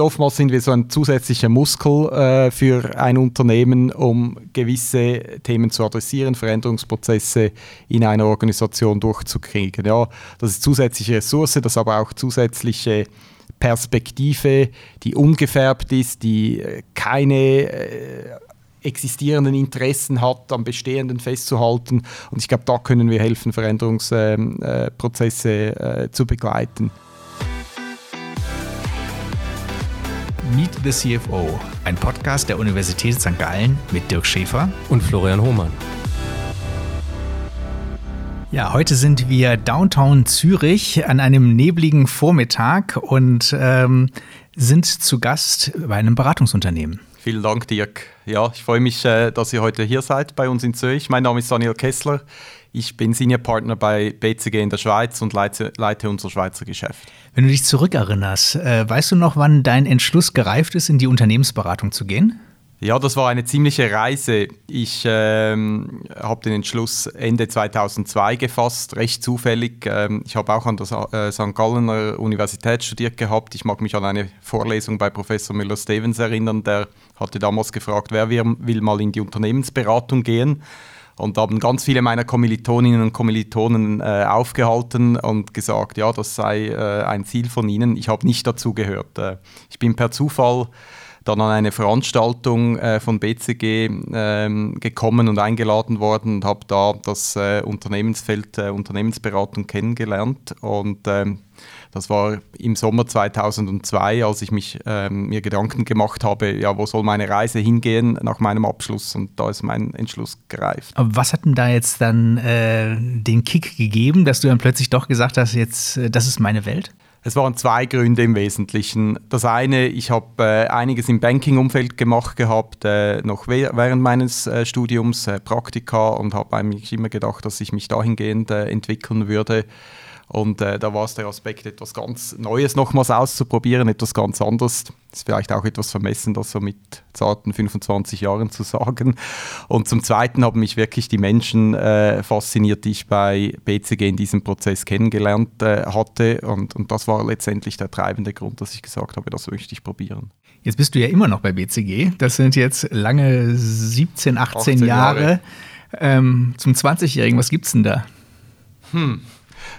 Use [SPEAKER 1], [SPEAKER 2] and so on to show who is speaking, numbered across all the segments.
[SPEAKER 1] Oftmals sind wir so ein zusätzlicher Muskel äh, für ein Unternehmen, um gewisse Themen zu adressieren, Veränderungsprozesse in einer Organisation durchzukriegen. Ja, das ist zusätzliche Ressource, das aber auch zusätzliche Perspektive, die ungefärbt ist, die äh, keine äh, existierenden Interessen hat, am Bestehenden festzuhalten. Und ich glaube, da können wir helfen, Veränderungsprozesse äh, äh, zu begleiten.
[SPEAKER 2] Meet the CFO, ein Podcast der Universität St. Gallen mit Dirk Schäfer
[SPEAKER 3] und Florian Hohmann.
[SPEAKER 2] Ja, heute sind wir Downtown Zürich an einem nebligen Vormittag und ähm, sind zu Gast bei einem Beratungsunternehmen.
[SPEAKER 1] Vielen Dank, Dirk. Ja, ich freue mich, äh, dass ihr heute hier seid bei uns in Zürich. Mein Name ist Daniel Kessler. Ich bin Senior Partner bei BCG in der Schweiz und leite, leite unser Schweizer Geschäft.
[SPEAKER 2] Wenn du dich zurückerinnerst, äh, weißt du noch, wann dein Entschluss gereift ist, in die Unternehmensberatung zu gehen?
[SPEAKER 1] Ja, das war eine ziemliche Reise. Ich ähm, habe den Entschluss Ende 2002 gefasst, recht zufällig. Ähm, ich habe auch an der äh, St. Gallener Universität studiert gehabt. Ich mag mich an eine Vorlesung bei Professor Müller-Stevens erinnern, der hatte damals gefragt, wer will mal in die Unternehmensberatung gehen. Und haben ganz viele meiner Kommilitoninnen und Kommilitonen äh, aufgehalten und gesagt, ja, das sei äh, ein Ziel von ihnen. Ich habe nicht dazu gehört. Äh, ich bin per Zufall dann an eine Veranstaltung äh, von BCG ähm, gekommen und eingeladen worden und habe da das äh, Unternehmensfeld äh, Unternehmensberatung kennengelernt. Und ähm, das war im Sommer 2002, als ich mich, ähm, mir Gedanken gemacht habe, ja, wo soll meine Reise hingehen nach meinem Abschluss und da ist mein Entschluss gereift.
[SPEAKER 2] Aber was hat denn da jetzt dann äh, den Kick gegeben, dass du dann plötzlich doch gesagt hast, jetzt, äh, das ist meine Welt?
[SPEAKER 1] Es waren zwei Gründe im Wesentlichen. Das eine, ich habe äh, einiges im Banking-Umfeld gemacht gehabt, äh, noch während meines äh, Studiums, äh, Praktika, und habe eigentlich immer gedacht, dass ich mich dahingehend äh, entwickeln würde. Und äh, da war es der Aspekt, etwas ganz Neues nochmals auszuprobieren, etwas ganz anderes. Ist vielleicht auch etwas vermessen, das so mit zarten 25 Jahren zu sagen. Und zum Zweiten haben mich wirklich die Menschen äh, fasziniert, die ich bei BCG in diesem Prozess kennengelernt äh, hatte. Und, und das war letztendlich der treibende Grund, dass ich gesagt habe, das möchte ich probieren.
[SPEAKER 2] Jetzt bist du ja immer noch bei BCG. Das sind jetzt lange 17, 18, 18 Jahre. Jahre. Ähm, zum 20-Jährigen, was gibt's denn da?
[SPEAKER 1] Hm.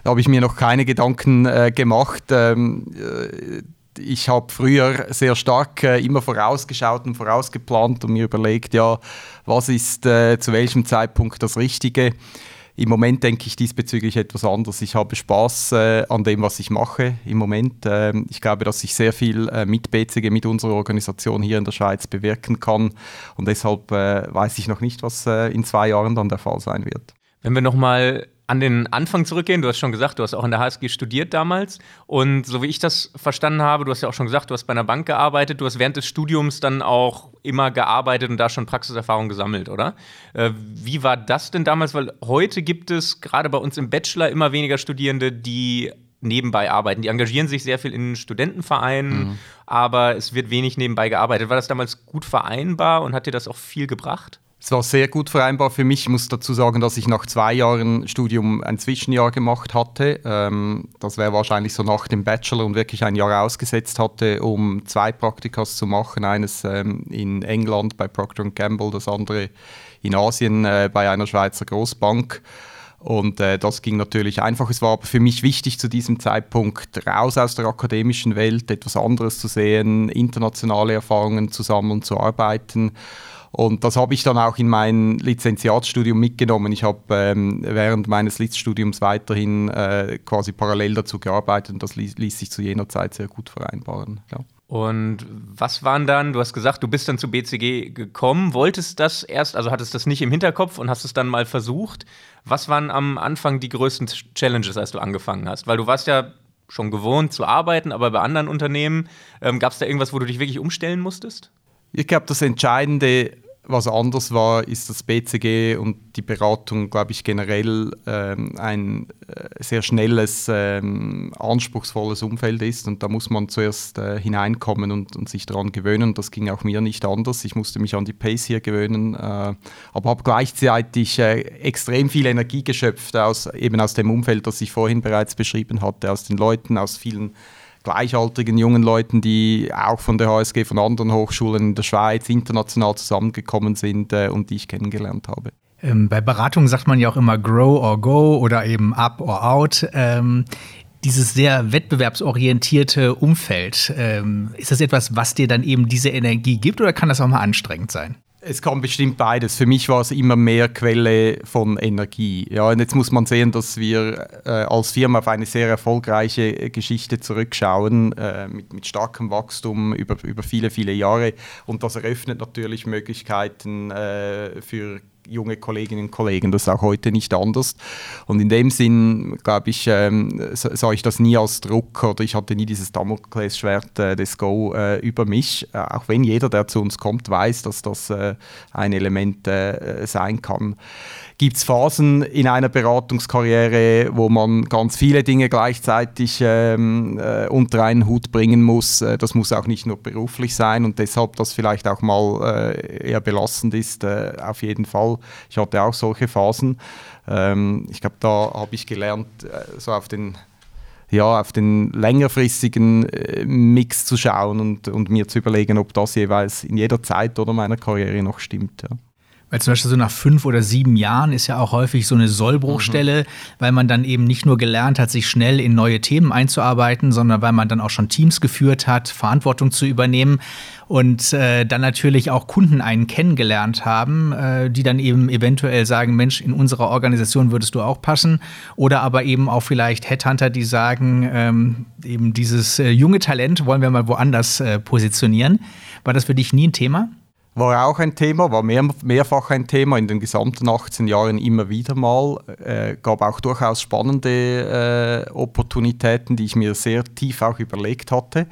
[SPEAKER 1] Da habe ich mir noch keine Gedanken äh, gemacht. Ähm, äh, ich habe früher sehr stark äh, immer vorausgeschaut und vorausgeplant und mir überlegt, ja, was ist äh, zu welchem Zeitpunkt das Richtige. Im Moment denke ich diesbezüglich etwas anders. Ich habe Spaß äh, an dem, was ich mache im Moment. Ähm, ich glaube, dass ich sehr viel äh, mit BCG, mit unserer Organisation hier in der Schweiz bewirken kann. Und deshalb äh, weiß ich noch nicht, was äh, in zwei Jahren dann der Fall sein wird.
[SPEAKER 3] Wenn wir nochmal an den Anfang zurückgehen. Du hast schon gesagt, du hast auch in der HSG studiert damals. Und so wie ich das verstanden habe, du hast ja auch schon gesagt, du hast bei einer Bank gearbeitet. Du hast während des Studiums dann auch immer gearbeitet und da schon Praxiserfahrung gesammelt, oder? Äh, wie war das denn damals? Weil heute gibt es gerade bei uns im Bachelor immer weniger Studierende, die nebenbei arbeiten. Die engagieren sich sehr viel in Studentenvereinen, mhm. aber es wird wenig nebenbei gearbeitet. War das damals gut vereinbar und hat dir das auch viel gebracht?
[SPEAKER 1] Es war sehr gut vereinbar für mich. Ich muss dazu sagen, dass ich nach zwei Jahren Studium ein Zwischenjahr gemacht hatte. Ähm, das wäre wahrscheinlich so nach dem Bachelor und wirklich ein Jahr ausgesetzt hatte, um zwei Praktikas zu machen. Eines ähm, in England bei Procter Gamble, das andere in Asien äh, bei einer Schweizer Großbank. Und äh, das ging natürlich einfach. Es war aber für mich wichtig, zu diesem Zeitpunkt raus aus der akademischen Welt, etwas anderes zu sehen, internationale Erfahrungen zu sammeln, zu arbeiten. Und das habe ich dann auch in mein Lizenziatsstudium mitgenommen. Ich habe ähm, während meines Litzstudiums weiterhin äh, quasi parallel dazu gearbeitet und das ließ, ließ, sich zu jener Zeit sehr gut vereinbaren. Ja.
[SPEAKER 3] Und was waren dann, du hast gesagt, du bist dann zu BCG gekommen, wolltest das erst, also hattest das nicht im Hinterkopf und hast es dann mal versucht. Was waren am Anfang die größten Challenges, als du angefangen hast? Weil du warst ja schon gewohnt zu arbeiten, aber bei anderen Unternehmen, ähm, gab es da irgendwas, wo du dich wirklich umstellen musstest?
[SPEAKER 1] Ich glaube, das Entscheidende was anders war, ist, dass BCG und die Beratung, glaube ich, generell ähm, ein äh, sehr schnelles, ähm, anspruchsvolles Umfeld ist. Und da muss man zuerst äh, hineinkommen und, und, sich daran gewöhnen. Das ging auch mir nicht anders. Ich musste mich an die Pace hier gewöhnen, äh, aber habe gleichzeitig äh, extrem viel Energie geschöpft aus, eben aus dem Umfeld, das ich vorhin bereits beschrieben hatte, aus den Leuten, aus vielen gleichaltrigen jungen Leuten, die auch von der HSG, von anderen Hochschulen in der Schweiz international zusammengekommen sind äh, und die ich kennengelernt habe.
[SPEAKER 2] Ähm, bei Beratungen sagt man ja auch immer grow or go oder eben up or out. Ähm, dieses sehr wettbewerbsorientierte Umfeld, ähm, ist das etwas, was dir dann eben diese Energie gibt oder kann das auch mal anstrengend sein?
[SPEAKER 1] Es kann bestimmt beides. Für mich war es immer mehr Quelle von Energie. Ja, und jetzt muss man sehen, dass wir äh, als Firma auf eine sehr erfolgreiche Geschichte zurückschauen, äh, mit, mit, starkem Wachstum über, über viele, viele Jahre. Und das eröffnet natürlich Möglichkeiten äh, für junge Kolleginnen und Kollegen. Das ist auch heute nicht anders. Und in dem Sinn, glaube ich, ähm, sah ich das nie als Druck oder ich hatte nie dieses Damoklesschwert äh, des Go äh, über mich. Äh, auch wenn jeder, der zu uns kommt, weiß, dass das äh, ein Element äh, sein kann gibt es Phasen in einer Beratungskarriere, wo man ganz viele Dinge gleichzeitig ähm, äh, unter einen Hut bringen muss. Äh, das muss auch nicht nur beruflich sein und deshalb das vielleicht auch mal äh, eher belastend ist, äh, auf jeden Fall. Ich hatte auch solche Phasen. Ähm, ich glaube, da habe ich gelernt, äh, so auf den ja, auf den längerfristigen äh, Mix zu schauen und, und mir zu überlegen, ob das jeweils in jeder Zeit oder meiner Karriere noch stimmt. Ja.
[SPEAKER 2] Weil zum Beispiel so nach fünf oder sieben Jahren ist ja auch häufig so eine Sollbruchstelle, mhm. weil man dann eben nicht nur gelernt hat, sich schnell in neue Themen einzuarbeiten, sondern weil man dann auch schon Teams geführt hat, Verantwortung zu übernehmen und äh, dann natürlich auch Kunden einen kennengelernt haben, äh, die dann eben eventuell sagen, Mensch, in unserer Organisation würdest du auch passen. Oder aber eben auch vielleicht Headhunter, die sagen, ähm, eben dieses äh, junge Talent wollen wir mal woanders äh, positionieren. War das für dich nie ein Thema?
[SPEAKER 1] War auch ein Thema, war mehr, mehrfach ein Thema in den gesamten 18 Jahren immer wieder mal. Äh, gab auch durchaus spannende äh, Opportunitäten, die ich mir sehr tief auch überlegt hatte.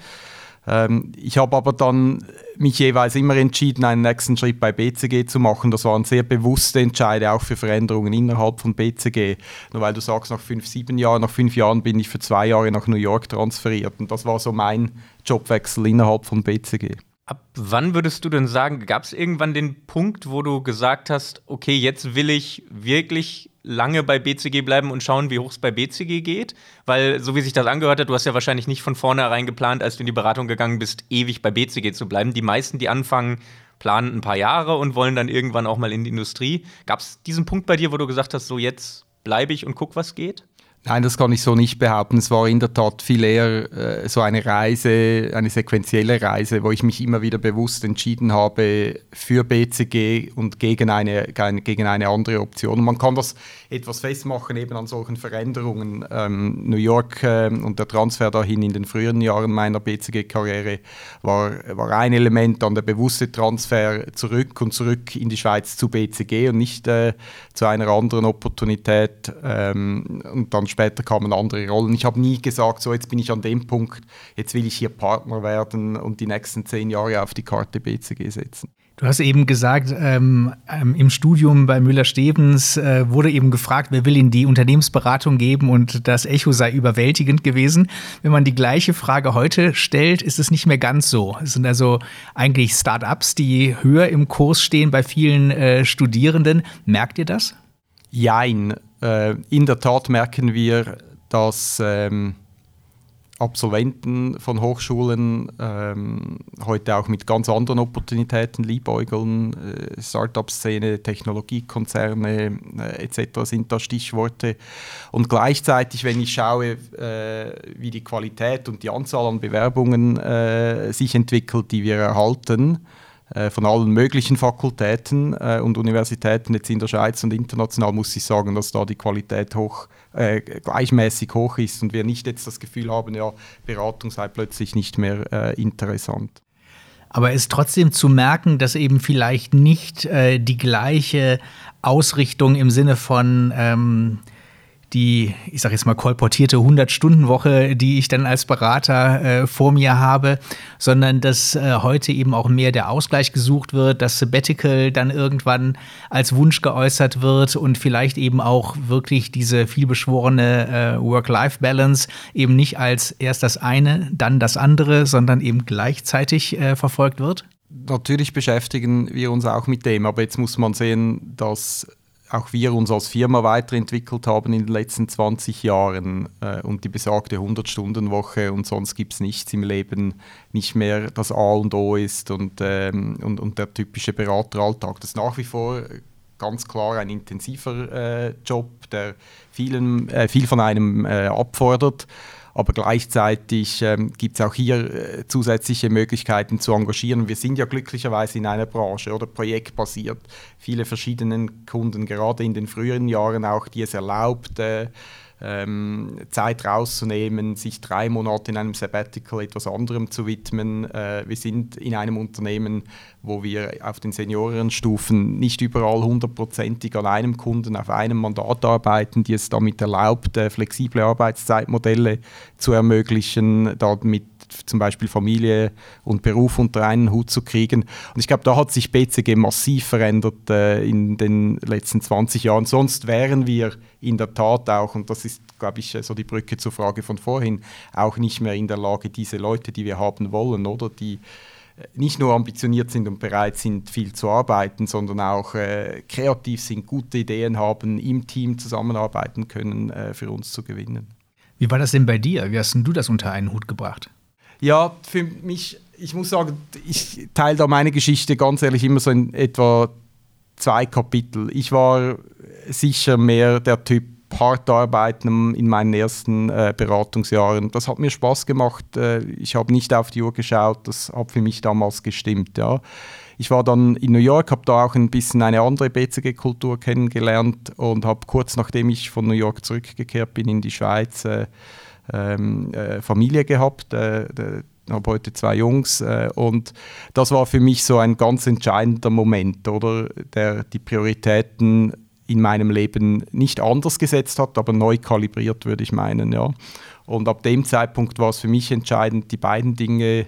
[SPEAKER 1] Ähm, ich habe aber dann mich jeweils immer entschieden, einen nächsten Schritt bei BCG zu machen. Das waren sehr bewusste Entscheide auch für Veränderungen innerhalb von BCG. Nur weil du sagst, nach fünf, sieben Jahren, nach fünf Jahren bin ich für zwei Jahre nach New York transferiert. Und das war so mein Jobwechsel innerhalb von BCG.
[SPEAKER 3] Ab wann würdest du denn sagen, gab es irgendwann den Punkt, wo du gesagt hast, okay, jetzt will ich wirklich lange bei BCG bleiben und schauen, wie hoch es bei BCG geht? Weil, so wie sich das angehört hat, du hast ja wahrscheinlich nicht von vornherein geplant, als du in die Beratung gegangen bist, ewig bei BCG zu bleiben. Die meisten, die anfangen, planen ein paar Jahre und wollen dann irgendwann auch mal in die Industrie. Gab es diesen Punkt bei dir, wo du gesagt hast, so jetzt bleibe ich und guck, was geht?
[SPEAKER 1] Nein, das kann ich so nicht behaupten. Es war in der Tat viel eher äh, so eine Reise, eine sequentielle Reise, wo ich mich immer wieder bewusst entschieden habe für BCG und gegen eine, gegen eine andere Option. Und man kann das etwas festmachen eben an solchen Veränderungen. Ähm, New York äh, und der Transfer dahin in den früheren Jahren meiner BCG-Karriere war, war ein Element, dann der bewusste Transfer zurück und zurück in die Schweiz zu BCG und nicht äh, zu einer anderen Opportunität. Ähm, und dann später kamen andere Rollen. Ich habe nie gesagt, so jetzt bin ich an dem Punkt, jetzt will ich hier Partner werden und die nächsten zehn Jahre auf die Karte BCG setzen.
[SPEAKER 2] Du hast eben gesagt, ähm, ähm, im Studium bei Müller-Stevens äh, wurde eben gefragt, wer will Ihnen die Unternehmensberatung geben und das Echo sei überwältigend gewesen. Wenn man die gleiche Frage heute stellt, ist es nicht mehr ganz so. Es sind also eigentlich Start-ups, die höher im Kurs stehen bei vielen äh, Studierenden. Merkt ihr das?
[SPEAKER 1] Jein. Äh, in der Tat merken wir, dass ähm, Absolventen von Hochschulen ähm, heute auch mit ganz anderen Opportunitäten liebäugeln. Äh, Startup-Szene, Technologiekonzerne äh, etc. sind da Stichworte. Und gleichzeitig, wenn ich schaue, äh, wie die Qualität und die Anzahl an Bewerbungen äh, sich entwickelt, die wir erhalten, von allen möglichen Fakultäten äh, und Universitäten jetzt in der Schweiz und international muss ich sagen, dass da die Qualität hoch, äh, gleichmäßig hoch ist und wir nicht jetzt das Gefühl haben, ja, Beratung sei plötzlich nicht mehr äh, interessant.
[SPEAKER 2] Aber es ist trotzdem zu merken, dass eben vielleicht nicht äh, die gleiche Ausrichtung im Sinne von ähm, die, ich sage jetzt mal, kolportierte 100-Stunden-Woche, die ich dann als Berater äh, vor mir habe, sondern dass äh, heute eben auch mehr der Ausgleich gesucht wird, dass Sabbatical dann irgendwann als Wunsch geäußert wird und vielleicht eben auch wirklich diese vielbeschworene äh, Work-Life-Balance eben nicht als erst das eine, dann das andere, sondern eben gleichzeitig äh, verfolgt wird?
[SPEAKER 1] Natürlich beschäftigen wir uns auch mit dem, aber jetzt muss man sehen, dass auch wir uns als Firma weiterentwickelt haben in den letzten 20 Jahren äh, und die besagte 100-Stunden-Woche und sonst gibt es nichts im Leben, nicht mehr das A und O ist und, ähm, und, und der typische Berateralltag. Das ist nach wie vor ganz klar ein intensiver äh, Job, der vielen, äh, viel von einem äh, abfordert. Aber gleichzeitig ähm, gibt es auch hier äh, zusätzliche Möglichkeiten zu engagieren. Wir sind ja glücklicherweise in einer Branche oder projektbasiert. Viele verschiedene Kunden, gerade in den früheren Jahren auch, die es erlaubt, äh, ähm, Zeit rauszunehmen, sich drei Monate in einem Sabbatical etwas anderem zu widmen. Äh, wir sind in einem Unternehmen, wo wir auf den Seniorenstufen nicht überall hundertprozentig an einem Kunden auf einem Mandat arbeiten, die es damit erlaubt, äh, flexible Arbeitszeitmodelle zu ermöglichen, damit zum Beispiel Familie und Beruf unter einen Hut zu kriegen. Und ich glaube, da hat sich BCG massiv verändert äh, in den letzten 20 Jahren. Sonst wären wir in der Tat auch, und das ist, glaube ich, so die Brücke zur Frage von vorhin, auch nicht mehr in der Lage, diese Leute, die wir haben wollen, oder die äh, nicht nur ambitioniert sind und bereit sind, viel zu arbeiten, sondern auch äh, kreativ sind, gute Ideen haben, im Team zusammenarbeiten können, äh, für uns zu gewinnen.
[SPEAKER 2] Wie war das denn bei dir? Wie hast du das unter einen Hut gebracht?
[SPEAKER 1] Ja, für mich, ich muss sagen, ich teile da meine Geschichte ganz ehrlich immer so in etwa zwei Kapitel. Ich war sicher mehr der Typ hart arbeiten in meinen ersten äh, Beratungsjahren. Das hat mir Spaß gemacht. Äh, ich habe nicht auf die Uhr geschaut. Das hat für mich damals gestimmt. Ja. Ich war dann in New York, habe da auch ein bisschen eine andere BCG-Kultur kennengelernt und habe kurz nachdem ich von New York zurückgekehrt bin in die Schweiz, äh, ähm, äh, Familie gehabt. Äh, habe heute zwei Jungs äh, und das war für mich so ein ganz entscheidender Moment, oder der die Prioritäten in meinem Leben nicht anders gesetzt hat, aber neu kalibriert, würde ich meinen. Ja. Und ab dem Zeitpunkt war es für mich entscheidend, die beiden Dinge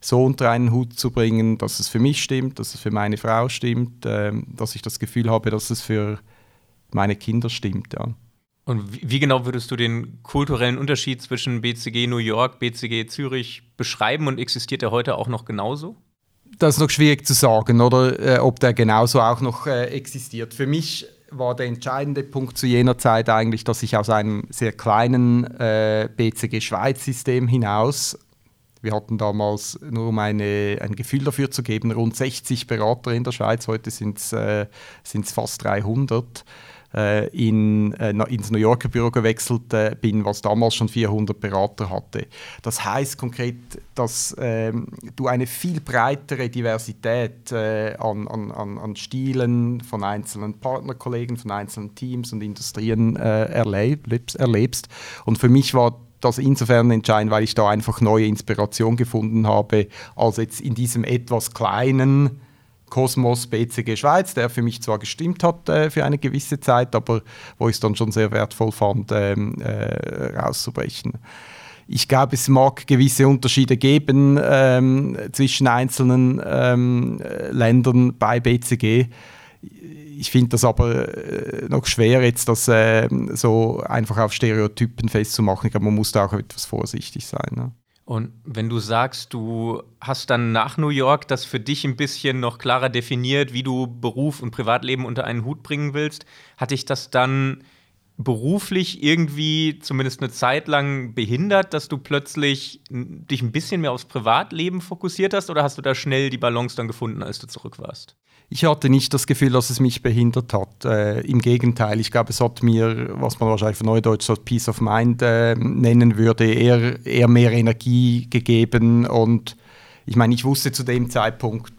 [SPEAKER 1] so unter einen Hut zu bringen, dass es für mich stimmt, dass es für meine Frau stimmt, äh, dass ich das Gefühl habe, dass es für meine Kinder stimmt. Ja.
[SPEAKER 3] Und wie genau würdest du den kulturellen Unterschied zwischen BCG New York, BCG Zürich beschreiben und existiert er heute auch noch genauso?
[SPEAKER 1] Das ist noch schwierig zu sagen, oder äh, ob der genauso auch noch äh, existiert. Für mich war der entscheidende Punkt zu jener Zeit eigentlich, dass ich aus einem sehr kleinen äh, BCG Schweiz-System hinaus, wir hatten damals nur um eine, ein Gefühl dafür zu geben, rund 60 Berater in der Schweiz, heute sind es äh, fast 300 äh, in, äh, ins New Yorker Büro gewechselt äh, bin, was damals schon 400 Berater hatte. Das heißt konkret, dass ähm, du eine viel breitere Diversität äh, an, an, an Stilen von einzelnen Partnerkollegen, von einzelnen Teams und Industrien äh, erlebst, erlebst. Und für mich war das insofern entscheidend, weil ich da einfach neue Inspiration gefunden habe, als jetzt in diesem etwas kleinen Kosmos BCG Schweiz, der für mich zwar gestimmt hat äh, für eine gewisse Zeit, aber wo ich es dann schon sehr wertvoll fand, ähm, äh, rauszubrechen. Ich glaube, es mag gewisse Unterschiede geben ähm, zwischen einzelnen ähm, Ländern bei BCG. Ich finde das aber äh, noch schwer, jetzt das äh, so einfach auf Stereotypen festzumachen. Ich glaube, man muss da auch etwas vorsichtig sein. Ne?
[SPEAKER 3] Und wenn du sagst, du hast dann nach New York das für dich ein bisschen noch klarer definiert, wie du Beruf und Privatleben unter einen Hut bringen willst, hatte ich das dann beruflich irgendwie zumindest eine Zeit lang behindert, dass du plötzlich dich ein bisschen mehr aufs Privatleben fokussiert hast oder hast du da schnell die Balance dann gefunden, als du zurück warst?
[SPEAKER 1] Ich hatte nicht das Gefühl, dass es mich behindert hat. Äh, Im Gegenteil, ich glaube, es hat mir, was man wahrscheinlich von Neudeutsch als Peace of Mind äh, nennen würde, eher, eher mehr Energie gegeben. Und ich meine, ich wusste zu dem Zeitpunkt,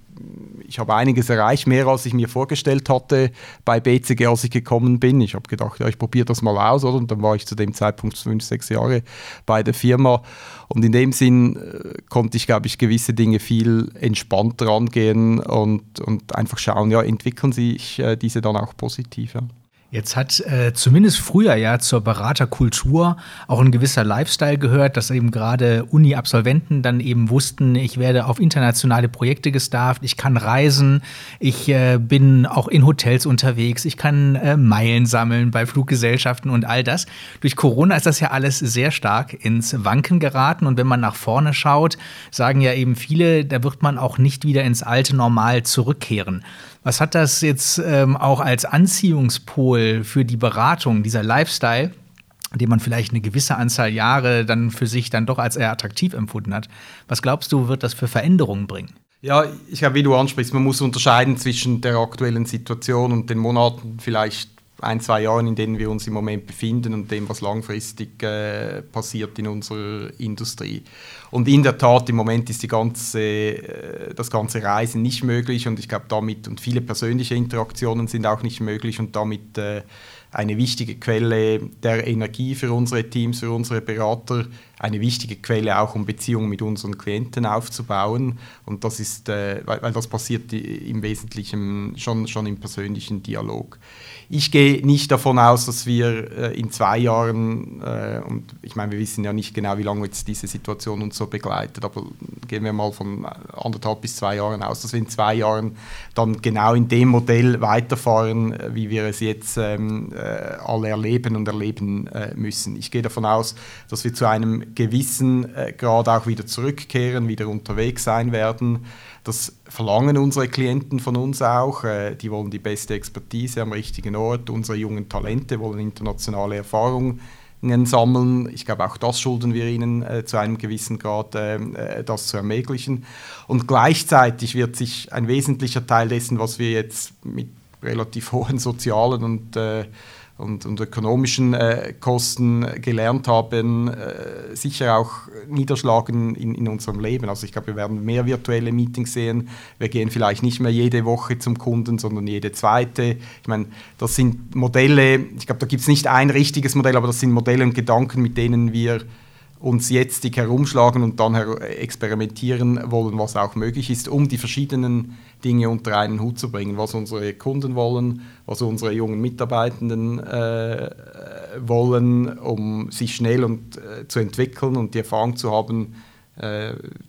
[SPEAKER 1] ich habe einiges erreicht, mehr als ich mir vorgestellt hatte bei BCG, als ich gekommen bin. Ich habe gedacht, ja, ich probiere das mal aus, oder? Und dann war ich zu dem Zeitpunkt fünf, sechs Jahre bei der Firma. Und in dem Sinn äh, konnte ich, glaube ich, gewisse Dinge viel entspannter angehen und, und einfach schauen, ja, entwickeln sich äh, diese dann auch positiv. Ja.
[SPEAKER 2] Jetzt hat äh, zumindest früher ja zur Beraterkultur auch ein gewisser Lifestyle gehört, dass eben gerade Uni-Absolventen dann eben wussten, ich werde auf internationale Projekte gestarft, ich kann reisen, ich äh, bin auch in Hotels unterwegs, ich kann äh, Meilen sammeln bei Fluggesellschaften und all das. Durch Corona ist das ja alles sehr stark ins Wanken geraten und wenn man nach vorne schaut, sagen ja eben viele, da wird man auch nicht wieder ins alte Normal zurückkehren. Was hat das jetzt ähm, auch als Anziehungspol für die Beratung, dieser Lifestyle, den man vielleicht eine gewisse Anzahl Jahre dann für sich dann doch als eher attraktiv empfunden hat? Was glaubst du, wird das für Veränderungen bringen?
[SPEAKER 1] Ja, ich glaube, wie du ansprichst, man muss unterscheiden zwischen der aktuellen Situation und den Monaten, vielleicht ein, zwei Jahren, in denen wir uns im Moment befinden und dem, was langfristig äh, passiert in unserer Industrie. Und in der Tat, im Moment ist die ganze, äh, das ganze Reisen nicht möglich und ich glaube damit, und viele persönliche Interaktionen sind auch nicht möglich und damit äh, eine wichtige Quelle der Energie für unsere Teams, für unsere Berater, eine wichtige Quelle auch, um Beziehungen mit unseren Klienten aufzubauen. Und das ist, äh, weil, das passiert im Wesentlichen schon, schon im persönlichen Dialog. Ich gehe nicht davon aus, dass wir äh, in zwei Jahren, äh, und ich meine, wir wissen ja nicht genau, wie lange jetzt diese Situation uns so begleitet, aber gehen wir mal von anderthalb bis zwei Jahren aus, dass wir in zwei Jahren dann genau in dem Modell weiterfahren, äh, wie wir es jetzt ähm, äh, alle erleben und erleben äh, müssen. Ich gehe davon aus, dass wir zu einem gewissen äh, Grad auch wieder zurückkehren, wieder unterwegs sein werden das verlangen unsere Klienten von uns auch. Äh, die wollen die beste Expertise am richtigen Ort. Unsere jungen Talente wollen internationale Erfahrungen sammeln. Ich glaube, auch das schulden wir ihnen äh, zu einem gewissen Grad, das zu ermöglichen. Und gleichzeitig wird sich ein wesentlicher Teil dessen, was wir jetzt mit relativ hohen sozialen und äh, und, und ökonomischen äh, Kosten gelernt haben, äh, sicher auch niederschlagen in, in unserem Leben. Also ich glaube, wir werden mehr virtuelle Meetings sehen. Wir gehen vielleicht nicht mehr jede Woche zum Kunden, sondern jede zweite. Ich meine, das sind Modelle, ich glaube, da gibt es nicht ein richtiges Modell, aber das sind Modelle und Gedanken, mit denen wir uns jetzt herumschlagen und dann experimentieren wollen, was auch möglich ist, um die verschiedenen Dinge unter einen Hut zu bringen, was unsere Kunden wollen, was unsere jungen Mitarbeitenden äh, wollen, um sich schnell und, äh, zu entwickeln und die Erfahrung zu haben,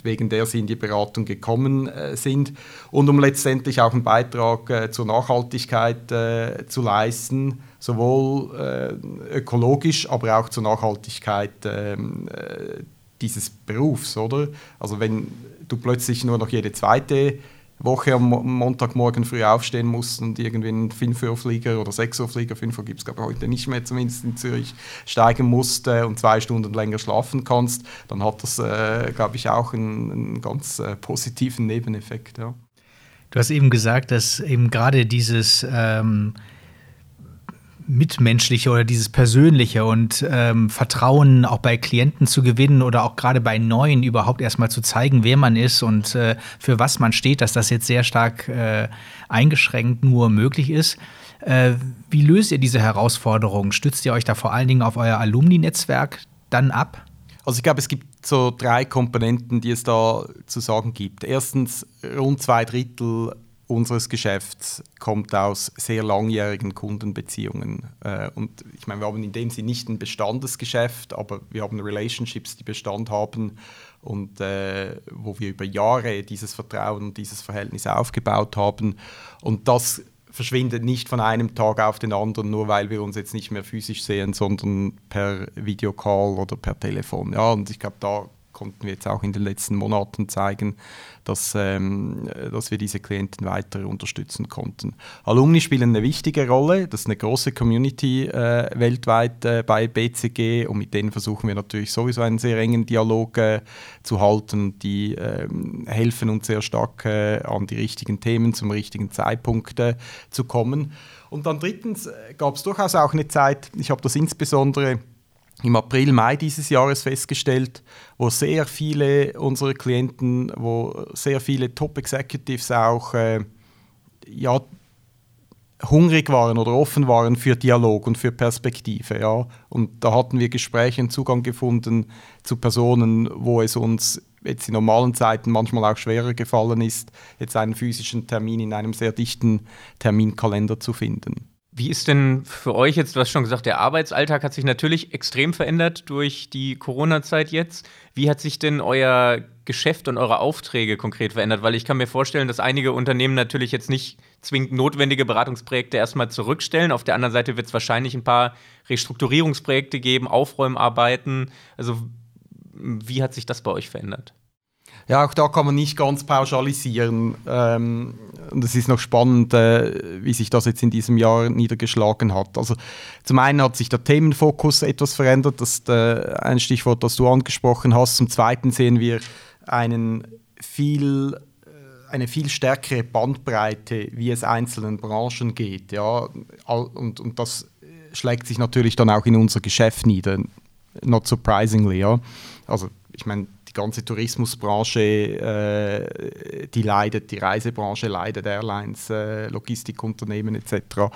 [SPEAKER 1] wegen der sie in die Beratung gekommen äh, sind und um letztendlich auch einen Beitrag äh, zur Nachhaltigkeit äh, zu leisten sowohl äh, ökologisch, aber auch zur Nachhaltigkeit ähm, äh, dieses Berufs, oder? Also wenn du plötzlich nur noch jede zweite Woche am Montagmorgen früh aufstehen musst und irgendwie einen 5 Uhr Flieger oder 6 Uhr Flieger, 5 Uhr gibt es glaube ich heute nicht mehr, zumindest in Zürich, steigen musst äh, und zwei Stunden länger schlafen kannst, dann hat das, äh, glaube ich, auch einen, einen ganz äh, positiven Nebeneffekt. Ja.
[SPEAKER 2] Du hast eben gesagt, dass eben gerade dieses ähm, Mitmenschliche oder dieses Persönliche und ähm, Vertrauen auch bei Klienten zu gewinnen oder auch gerade bei Neuen überhaupt erstmal zu zeigen, wer man ist und äh, für was man steht, dass das jetzt sehr stark äh, eingeschränkt nur möglich ist. Äh, wie löst ihr diese Herausforderung? Stützt ihr euch da vor allen Dingen auf euer Alumni-Netzwerk dann ab?
[SPEAKER 1] Also ich glaube, es gibt so drei Komponenten, die es da zu sagen gibt. Erstens, rund zwei Drittel unseres Geschäfts kommt aus sehr langjährigen Kundenbeziehungen. Äh, und ich meine, wir haben in dem Sinne nicht ein Bestandesgeschäft, aber wir haben Relationships, die Bestand haben und äh, wo wir über Jahre dieses Vertrauen und dieses Verhältnis aufgebaut haben. Und das verschwindet nicht von einem Tag auf den anderen, nur weil wir uns jetzt nicht mehr physisch sehen, sondern per Videocall oder per Telefon. Ja, und ich glaube, da konnten wir jetzt auch in den letzten Monaten zeigen, dass, ähm, dass wir diese Klienten weiter unterstützen konnten. Alumni spielen eine wichtige Rolle, das ist eine große Community äh, weltweit äh, bei BCG und mit denen versuchen wir natürlich sowieso einen sehr engen Dialog äh, zu halten. Die ähm, helfen uns sehr stark äh, an die richtigen Themen zum richtigen Zeitpunkt äh, zu kommen. Und dann drittens äh, gab es durchaus auch eine Zeit, ich habe das insbesondere im April, Mai dieses Jahres festgestellt, wo sehr viele unserer Klienten, wo sehr viele Top-Executives auch äh, ja, hungrig waren oder offen waren für Dialog und für Perspektive. Ja. Und da hatten wir Gespräche und Zugang gefunden zu Personen, wo es uns jetzt in normalen Zeiten manchmal auch schwerer gefallen ist, jetzt einen physischen Termin in einem sehr dichten Terminkalender zu finden.
[SPEAKER 3] Wie ist denn für euch jetzt, du hast schon gesagt, der Arbeitsalltag hat sich natürlich extrem verändert durch die Corona-Zeit jetzt. Wie hat sich denn euer Geschäft und eure Aufträge konkret verändert? Weil ich kann mir vorstellen, dass einige Unternehmen natürlich jetzt nicht zwingend notwendige Beratungsprojekte erstmal zurückstellen. Auf der anderen Seite wird es wahrscheinlich ein paar Restrukturierungsprojekte geben, Aufräumarbeiten. Also wie hat sich das bei euch verändert?
[SPEAKER 1] Ja, auch da kann man nicht ganz pauschalisieren. Ähm, und es ist noch spannend, äh, wie sich das jetzt in diesem Jahr niedergeschlagen hat. Also zum einen hat sich der Themenfokus etwas verändert, das ist äh, ein Stichwort, das du angesprochen hast. Zum zweiten sehen wir einen viel äh, eine viel stärkere Bandbreite, wie es einzelnen Branchen geht. Ja? Und, und das schlägt sich natürlich dann auch in unser Geschäft nieder. Not surprisingly, ja. Also ich meine, die ganze Tourismusbranche, äh, die leidet, die Reisebranche leidet, Airlines, äh, Logistikunternehmen etc.,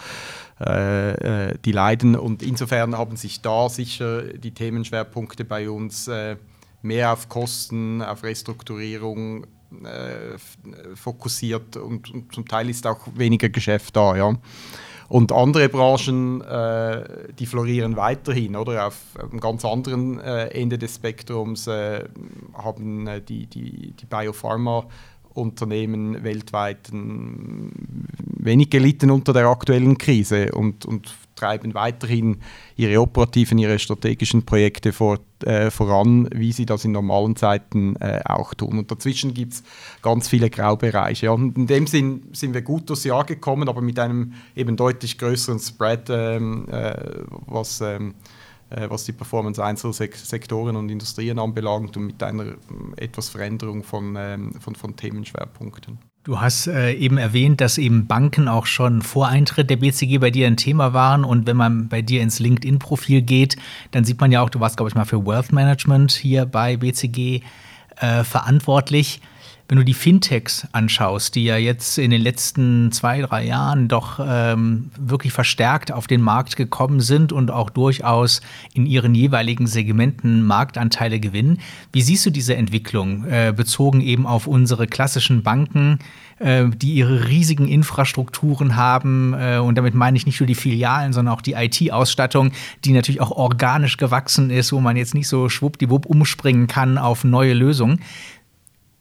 [SPEAKER 1] äh, äh, die leiden. Und insofern haben sich da sicher die Themenschwerpunkte bei uns äh, mehr auf Kosten, auf Restrukturierung äh, fokussiert und, und, zum Teil ist auch weniger Geschäft da. Ja. Und andere Branchen, äh, die florieren weiterhin, oder? Auf einem ganz anderen äh, Ende des Spektrums äh, haben äh, die, die, die Biopharma- Unternehmen weltweit wenig gelitten unter der aktuellen Krise und, und treiben weiterhin ihre operativen, ihre strategischen Projekte vor, äh, voran, wie sie das in normalen Zeiten äh, auch tun. Und dazwischen gibt es ganz viele Graubereiche. Und in dem Sinn sind wir gut durchs Jahr gekommen, aber mit einem eben deutlich größeren Spread, ähm, äh, was, ähm, äh, was die Performance einzelner Sektoren und Industrien anbelangt und mit einer äh, etwas Veränderung von, ähm, von, von Themenschwerpunkten.
[SPEAKER 2] Du hast äh, eben erwähnt, dass eben Banken auch schon vor Eintritt der BCG bei dir ein Thema waren. Und wenn man bei dir ins LinkedIn-Profil geht, dann sieht man ja auch, du warst, glaube ich, mal für Wealth Management hier bei BCG äh, verantwortlich. Wenn du die Fintechs anschaust, die ja jetzt in den letzten zwei, drei Jahren doch ähm, wirklich verstärkt auf den Markt gekommen sind und auch durchaus in ihren jeweiligen Segmenten Marktanteile gewinnen, wie siehst du diese Entwicklung äh, bezogen eben auf unsere klassischen Banken, äh, die ihre riesigen Infrastrukturen haben? Äh, und damit meine ich nicht nur die Filialen, sondern auch die IT-Ausstattung, die natürlich auch organisch gewachsen ist, wo man jetzt nicht so schwuppdiwupp umspringen kann auf neue Lösungen.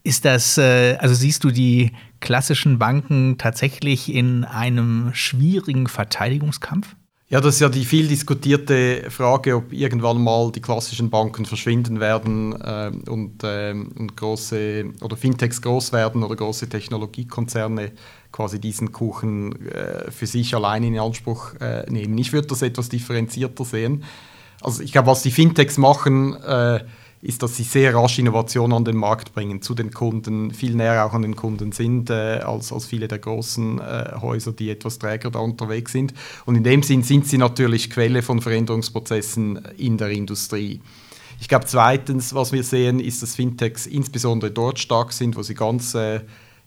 [SPEAKER 2] Ist das, äh, also siehst du die klassischen Banken tatsächlich in einem schwierigen Verteidigungskampf?
[SPEAKER 1] Ja, das ist ja die viel diskutierte Frage, ob irgendwann mal die klassischen Banken verschwinden werden äh, und, äh, und große oder Fintechs groß werden oder große Technologiekonzerne quasi diesen Kuchen äh, für sich allein in Anspruch äh, nehmen. Ich würde das etwas differenzierter sehen. Also ich glaube, was die Fintechs machen, äh, ist, dass sie sehr rasch Innovation an den Markt bringen, zu den Kunden, viel näher auch an den Kunden sind, äh, als, als viele der großen äh, Häuser, die etwas träger da unterwegs sind. Und in dem Sinn sind sie natürlich Quelle von Veränderungsprozessen in der Industrie. Ich glaube, zweitens, was wir sehen, ist, dass Fintechs insbesondere dort stark sind, wo sie ganz äh,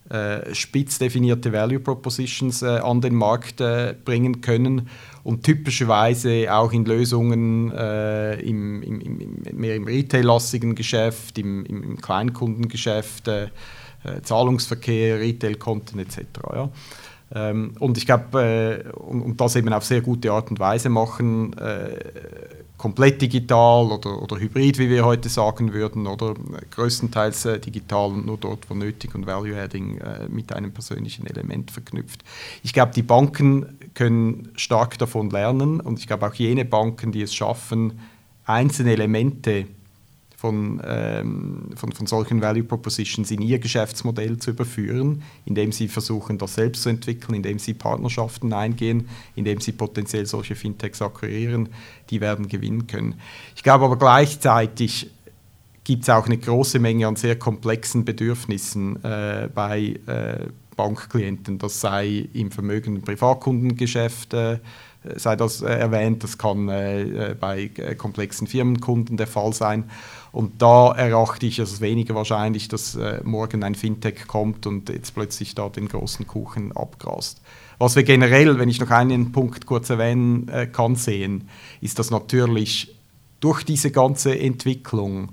[SPEAKER 1] äh, spitz definierte Value Propositions äh, an den Markt äh, bringen können und typischerweise auch in Lösungen äh, im, im, im, mehr im Retail-lastigen Geschäft, im, im Kleinkundengeschäft, äh, äh, Zahlungsverkehr, Retail-Konten etc. Ja. Ähm, und ich glaube, und, und, das eben auf sehr gute Art und Weise machen, komplett digital oder, oder hybrid, wie wir heute sagen würden, oder größtenteils äh, digital und nur dort, wo nötig und Value-Adding äh, mit einem persönlichen Element verknüpft. Ich glaube, die Banken können stark davon lernen und ich glaube auch jene Banken, die es schaffen, einzelne Elemente von, ähm, von, von solchen Value Propositions in ihr Geschäftsmodell zu überführen, indem sie versuchen, das selbst zu entwickeln, indem sie Partnerschaften eingehen, indem sie potenziell solche Fintechs akquirieren, die werden gewinnen können. Ich glaube aber gleichzeitig gibt es auch eine große Menge an sehr komplexen Bedürfnissen äh, bei äh, Bankklienten. Das sei im Vermögen- und Privatkundengeschäft äh, sei das äh, erwähnt, das kann äh, bei äh, komplexen Firmenkunden der Fall sein. Und da erachte ich es weniger wahrscheinlich, dass äh, morgen ein Fintech kommt und jetzt plötzlich da den großen Kuchen abgrast. Was wir generell, wenn ich noch einen Punkt kurz erwähnen äh, kann, sehen, ist, dass natürlich durch diese ganze Entwicklung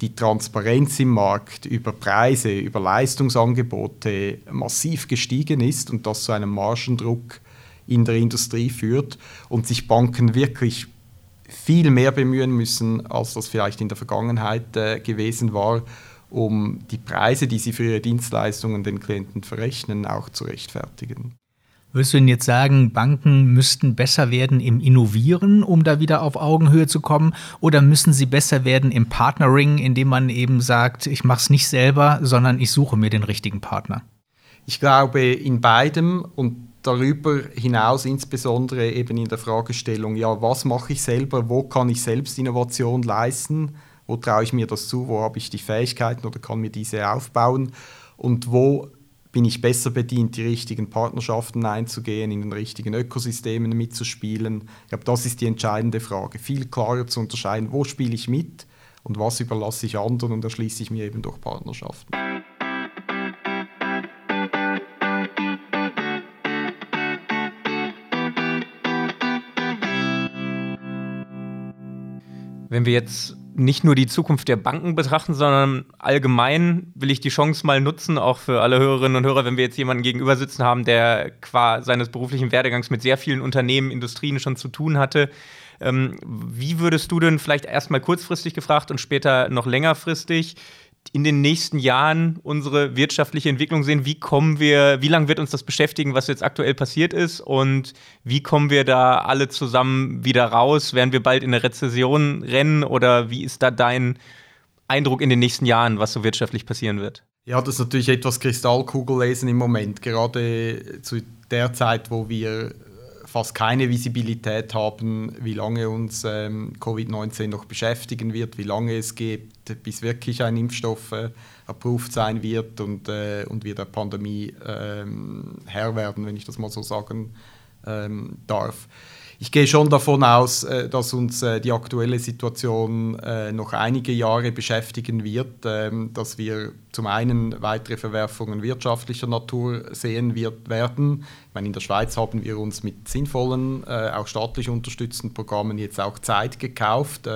[SPEAKER 1] die Transparenz im Markt über Preise, über Leistungsangebote massiv gestiegen ist und das zu einem Margendruck in der Industrie führt und sich Banken wirklich viel mehr bemühen müssen, als das vielleicht in der Vergangenheit äh, gewesen war, um die Preise, die sie für ihre Dienstleistungen den Klienten verrechnen, auch zu rechtfertigen.
[SPEAKER 2] Würdest du denn jetzt sagen, Banken müssten besser werden im Innovieren, um da wieder auf Augenhöhe zu kommen? Oder müssen sie besser werden im Partnering, indem man eben sagt, ich mache es nicht selber, sondern ich suche mir den richtigen Partner?
[SPEAKER 1] Ich glaube in beidem und darüber hinaus insbesondere eben in der Fragestellung, ja, was mache ich selber, wo kann ich selbst Innovation leisten, wo traue ich mir das zu, wo habe ich die Fähigkeiten oder kann mir diese aufbauen und wo bin ich besser bedient, die richtigen Partnerschaften einzugehen, in den richtigen Ökosystemen mitzuspielen. Ich glaube, das ist die entscheidende Frage, viel klarer zu unterscheiden, wo spiele ich mit und was überlasse ich anderen und erschließe ich mir eben durch Partnerschaften.
[SPEAKER 3] Wenn wir jetzt nicht nur die Zukunft der Banken betrachten, sondern allgemein will ich die Chance mal nutzen, auch für alle Hörerinnen und Hörer, wenn wir jetzt jemanden gegenüber sitzen haben, der qua seines beruflichen Werdegangs mit sehr vielen Unternehmen, Industrien schon zu tun hatte. Ähm, wie würdest du denn vielleicht erstmal kurzfristig gefragt und später noch längerfristig in den nächsten Jahren unsere wirtschaftliche Entwicklung sehen? Wie kommen wir, wie lange wird uns das beschäftigen, was jetzt aktuell passiert ist? Und wie kommen wir da alle zusammen wieder raus? Werden wir bald in eine Rezession rennen oder wie ist da dein Eindruck in den nächsten Jahren, was so wirtschaftlich passieren wird?
[SPEAKER 1] Ja, das ist natürlich etwas Kristallkugellesen im Moment, gerade zu der Zeit, wo wir fast keine Visibilität haben, wie lange uns ähm, Covid-19 noch beschäftigen wird, wie lange es geht, bis wirklich ein Impfstoff äh, approved sein wird und, äh, und wir der Pandemie ähm, Herr werden, wenn ich das mal so sagen ähm, darf ich gehe schon davon aus, äh, dass uns äh, die aktuelle Situation äh, noch einige Jahre beschäftigen wird, ähm, dass wir zum einen weitere Verwerfungen wirtschaftlicher Natur sehen wird, werden. Ich meine, in der Schweiz haben wir uns mit sinnvollen, auch staatlich unterstützten Programmen jetzt auch Zeit gekauft.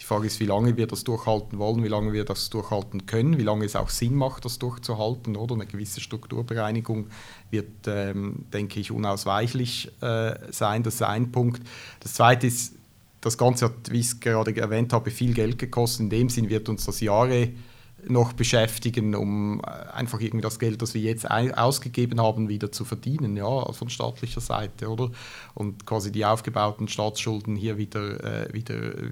[SPEAKER 1] Die Frage ist, wie lange wir das durchhalten wollen, wie lange wir das durchhalten können, wie lange es auch Sinn macht, das durchzuhalten. Oder eine gewisse Strukturbereinigung wird, ähm, denke ich, unausweichlich äh, sein. Das ist ein Punkt. Das Zweite ist, das Ganze hat, wie ich es gerade erwähnt habe, viel Geld gekostet. In dem Sinn wird uns das Jahre noch beschäftigen, um äh, einfach irgendwie das Geld, das wir jetzt ausgegeben haben, wieder zu verdienen, ja, von staatlicher Seite, oder? Und quasi die aufgebauten Staatsschulden hier wieder, äh, wieder, äh,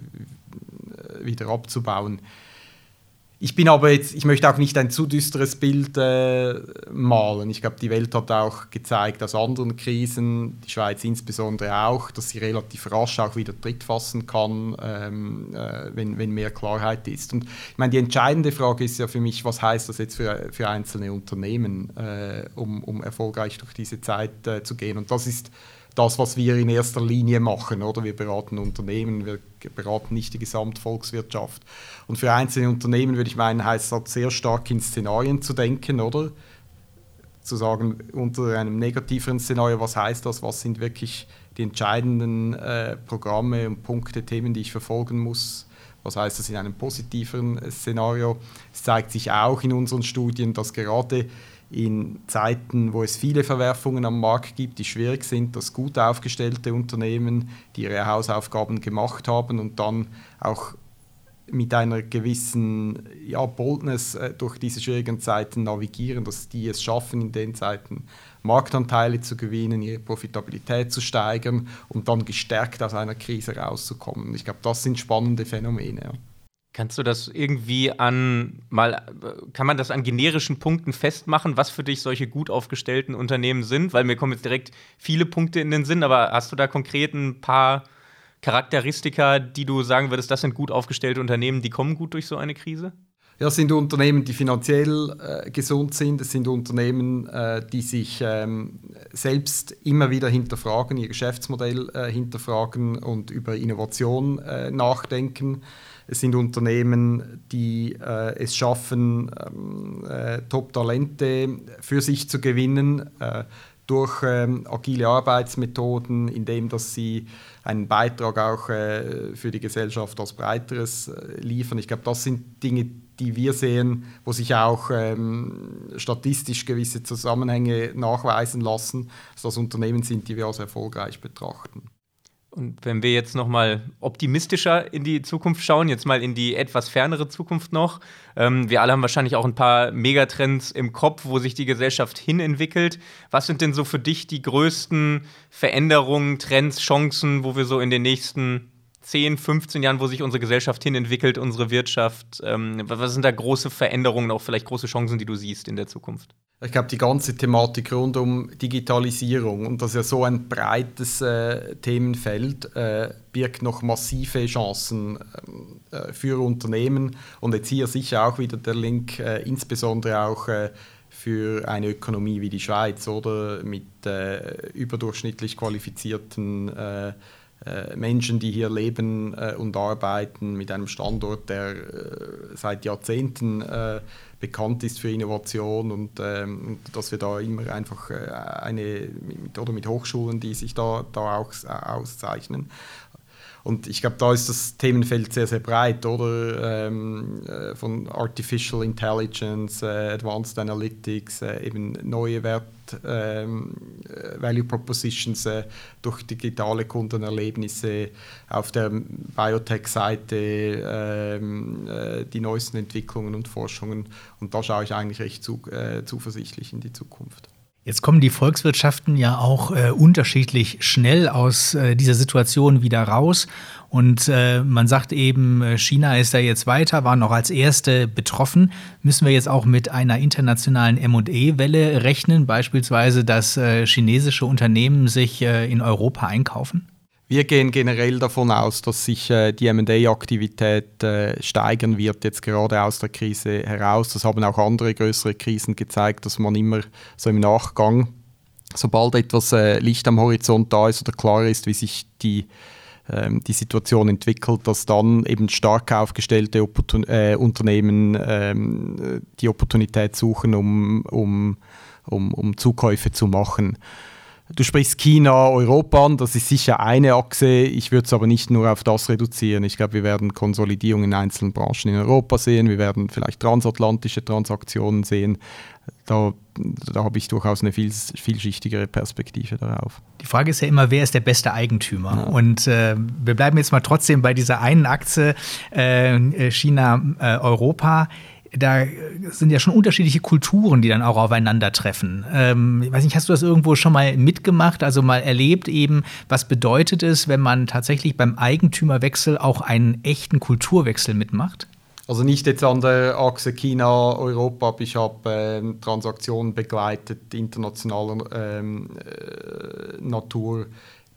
[SPEAKER 1] wieder abzubauen. Ich bin aber jetzt, ich möchte auch nicht ein zu düsteres Bild äh, malen. Ich glaube, die Welt hat auch gezeigt aus anderen Krisen, die Schweiz insbesondere auch, dass sie relativ rasch auch wieder Tritt fassen kann, ähm, äh, wenn, wenn mehr Klarheit ist. Und ich meine, die entscheidende Frage ist ja für mich, was heißt das jetzt für, für einzelne Unternehmen, äh, um, um erfolgreich durch diese Zeit äh, zu gehen. Und das ist das, was wir in erster Linie machen. Oder? Wir beraten Unternehmen, wir beraten nicht die Gesamtvolkswirtschaft. Und für einzelne Unternehmen würde ich meinen, heißt es halt sehr stark in Szenarien zu denken, oder? Zu sagen, unter einem negativeren Szenario, was heißt das, was sind wirklich die entscheidenden äh, Programme und Punkte, Themen, die ich verfolgen muss. Was heißt das in einem positiveren Szenario? Es zeigt sich auch in unseren Studien, dass gerade in Zeiten, wo es viele Verwerfungen am Markt gibt, die schwierig sind, dass gut aufgestellte Unternehmen, die ihre Hausaufgaben gemacht haben und dann auch mit einer gewissen ja, Boldness äh, durch diese schwierigen Zeiten navigieren, dass die es schaffen, in den Zeiten Marktanteile zu gewinnen, ihre Profitabilität zu steigern und dann gestärkt aus einer Krise rauszukommen. Ich glaube, das sind spannende Phänomene. Ja.
[SPEAKER 3] Kannst du das irgendwie an mal kann man das an generischen Punkten festmachen, was für dich solche gut aufgestellten Unternehmen sind? Weil mir kommen jetzt direkt viele Punkte in den Sinn, aber hast du da konkret ein paar Charakteristika, die du sagen würdest, das sind gut aufgestellte Unternehmen, die kommen gut durch so eine Krise?
[SPEAKER 1] Ja, es sind Unternehmen, die finanziell äh, gesund sind. Es sind Unternehmen, äh, die sich ähm, selbst immer wieder hinterfragen, ihr Geschäftsmodell äh, hinterfragen und über Innovation äh, nachdenken. Es sind Unternehmen, die äh, es schaffen, ähm, äh, Top-Talente für sich zu gewinnen äh, durch ähm, agile Arbeitsmethoden, indem dass sie einen Beitrag auch äh, für die Gesellschaft als breiteres äh, liefern. Ich glaube, das sind Dinge, die wir sehen, wo sich auch ähm, statistisch gewisse Zusammenhänge nachweisen lassen, dass das Unternehmen sind, die wir als erfolgreich betrachten.
[SPEAKER 3] Und wenn wir jetzt noch mal optimistischer in die Zukunft schauen, jetzt mal in die etwas fernere Zukunft noch, ähm, wir alle haben wahrscheinlich auch ein paar Megatrends im Kopf, wo sich die Gesellschaft hin entwickelt. Was sind denn so für dich die größten Veränderungen, Trends, Chancen, wo wir so in den nächsten 10, 15 Jahren, wo sich unsere Gesellschaft hin entwickelt, unsere Wirtschaft? Ähm, was sind da große Veränderungen, auch vielleicht große Chancen, die du siehst in der Zukunft?
[SPEAKER 1] Ich glaube, die ganze Thematik rund um Digitalisierung und das ist ja so ein breites äh, Themenfeld, äh, birgt noch massive Chancen äh, für Unternehmen und jetzt hier sicher auch wieder der Link, äh, insbesondere auch äh, für eine Ökonomie wie die Schweiz oder mit äh, überdurchschnittlich qualifizierten Menschen, die hier leben und arbeiten, mit einem Standort, der seit Jahrzehnten bekannt ist für Innovation und, ähm, dass wir da immer einfach äh, eine, oder mit Hochschulen, die sich da, da auch auszeichnen. Und ich glaube, da ist das Themenfeld sehr, sehr breit, oder? Ähm, äh, von Artificial Intelligence, äh, Advanced Analytics, äh, eben neue Wert, äh, Value Propositions äh, durch digitale Kundenerlebnisse auf der Biotech-Seite, ähm, äh, die neuesten Entwicklungen und Forschungen. Und da schaue ich eigentlich recht zu, zuversichtlich in die Zukunft.
[SPEAKER 2] Jetzt kommen die Volkswirtschaften ja auch äh, unterschiedlich schnell aus äh, dieser Situation wieder raus. Und äh, man sagt eben, äh, China ist da jetzt weiter, war noch als Erste betroffen. Müssen wir jetzt auch mit einer internationalen ME-Welle rechnen, beispielsweise, dass äh, chinesische Unternehmen sich äh, in Europa einkaufen?
[SPEAKER 1] Wir gehen generell davon aus, dass sich äh, die MA-Aktivität äh, steigern wird, jetzt gerade aus der Krise heraus. Das haben auch andere größere Krisen gezeigt, dass man immer so im Nachgang, sobald etwas äh, Licht am Horizont da ist oder klar ist, wie sich die, ähm, die Situation entwickelt, dass dann eben stark aufgestellte Opportun äh, Unternehmen ähm, die Opportunität suchen, um, um, um, um Zukäufe zu machen. Du sprichst China, Europa an, das ist sicher eine Achse. Ich würde es aber nicht nur auf das reduzieren. Ich glaube, wir werden Konsolidierung in einzelnen Branchen in Europa sehen. Wir werden vielleicht transatlantische Transaktionen sehen. Da, da habe ich durchaus eine viel, vielschichtigere Perspektive darauf.
[SPEAKER 2] Die Frage ist ja immer, wer ist der beste Eigentümer? Ja. Und äh, wir bleiben jetzt mal trotzdem bei dieser einen Achse äh, China-Europa. Äh, da sind ja schon unterschiedliche Kulturen, die dann auch aufeinandertreffen. Ähm, ich weiß nicht, hast du das irgendwo schon mal mitgemacht, also mal erlebt eben, was bedeutet es, wenn man tatsächlich beim Eigentümerwechsel auch einen echten Kulturwechsel mitmacht?
[SPEAKER 1] Also nicht jetzt an der Achse China-Europa, aber ich habe äh, Transaktionen begleitet, internationaler ähm, äh, Natur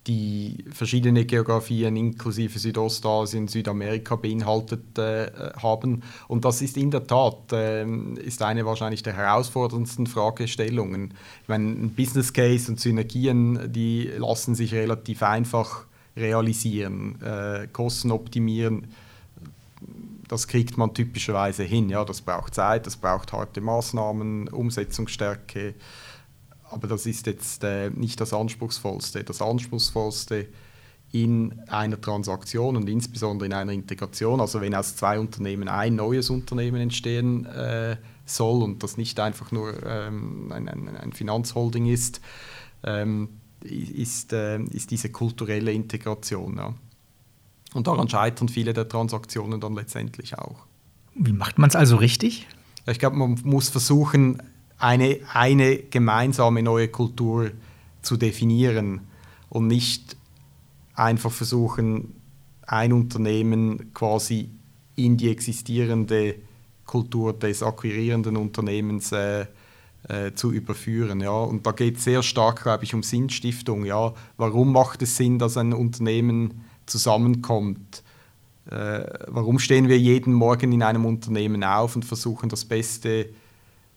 [SPEAKER 1] die verschiedene Geografien inklusive Südostasien, Südamerika beinhaltet äh, haben. Und das ist in der Tat äh, ist eine wahrscheinlich der herausforderndsten Fragestellungen. Ich meine, ein Business Case und Synergien, die lassen sich relativ einfach realisieren. Äh, Kosten optimieren, das kriegt man typischerweise hin. Ja, das braucht Zeit, das braucht harte Maßnahmen, Umsetzungsstärke aber das ist jetzt äh, nicht das Anspruchsvollste. Das Anspruchsvollste in einer Transaktion und insbesondere in einer Integration, also wenn aus zwei Unternehmen ein neues Unternehmen entstehen äh, soll und das nicht einfach nur ähm, ein, ein, ein, Finanzholding ist, ähm, ist, äh, ist diese kulturelle Integration. Ja. Und daran scheitern viele der Transaktionen dann letztendlich auch.
[SPEAKER 2] Wie macht man es also richtig?
[SPEAKER 1] Ich glaube, man muss versuchen, eine, eine gemeinsame neue Kultur zu definieren und nicht einfach versuchen, ein Unternehmen quasi in die existierende Kultur des akquirierenden Unternehmens äh, äh, zu überführen. Ja. Und da geht es sehr stark, glaube ich, um Sinnstiftung. Ja. Warum macht es Sinn, dass ein Unternehmen zusammenkommt? Äh, warum stehen wir jeden Morgen in einem Unternehmen auf und versuchen das Beste zu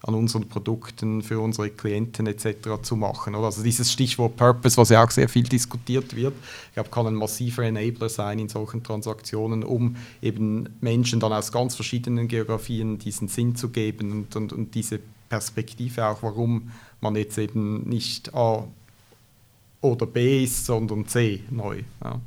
[SPEAKER 1] an unseren Produkten für unsere Klienten etc. zu machen. Oder? Also dieses Stichwort Purpose, was ja auch sehr viel diskutiert wird, ich glaube, kann ein massiver Enabler sein in solchen Transaktionen, um eben Menschen dann aus ganz verschiedenen Geografien diesen Sinn zu geben und, und, und diese Perspektive auch, warum man jetzt eben nicht A oder B ist, sondern C neu. Ja.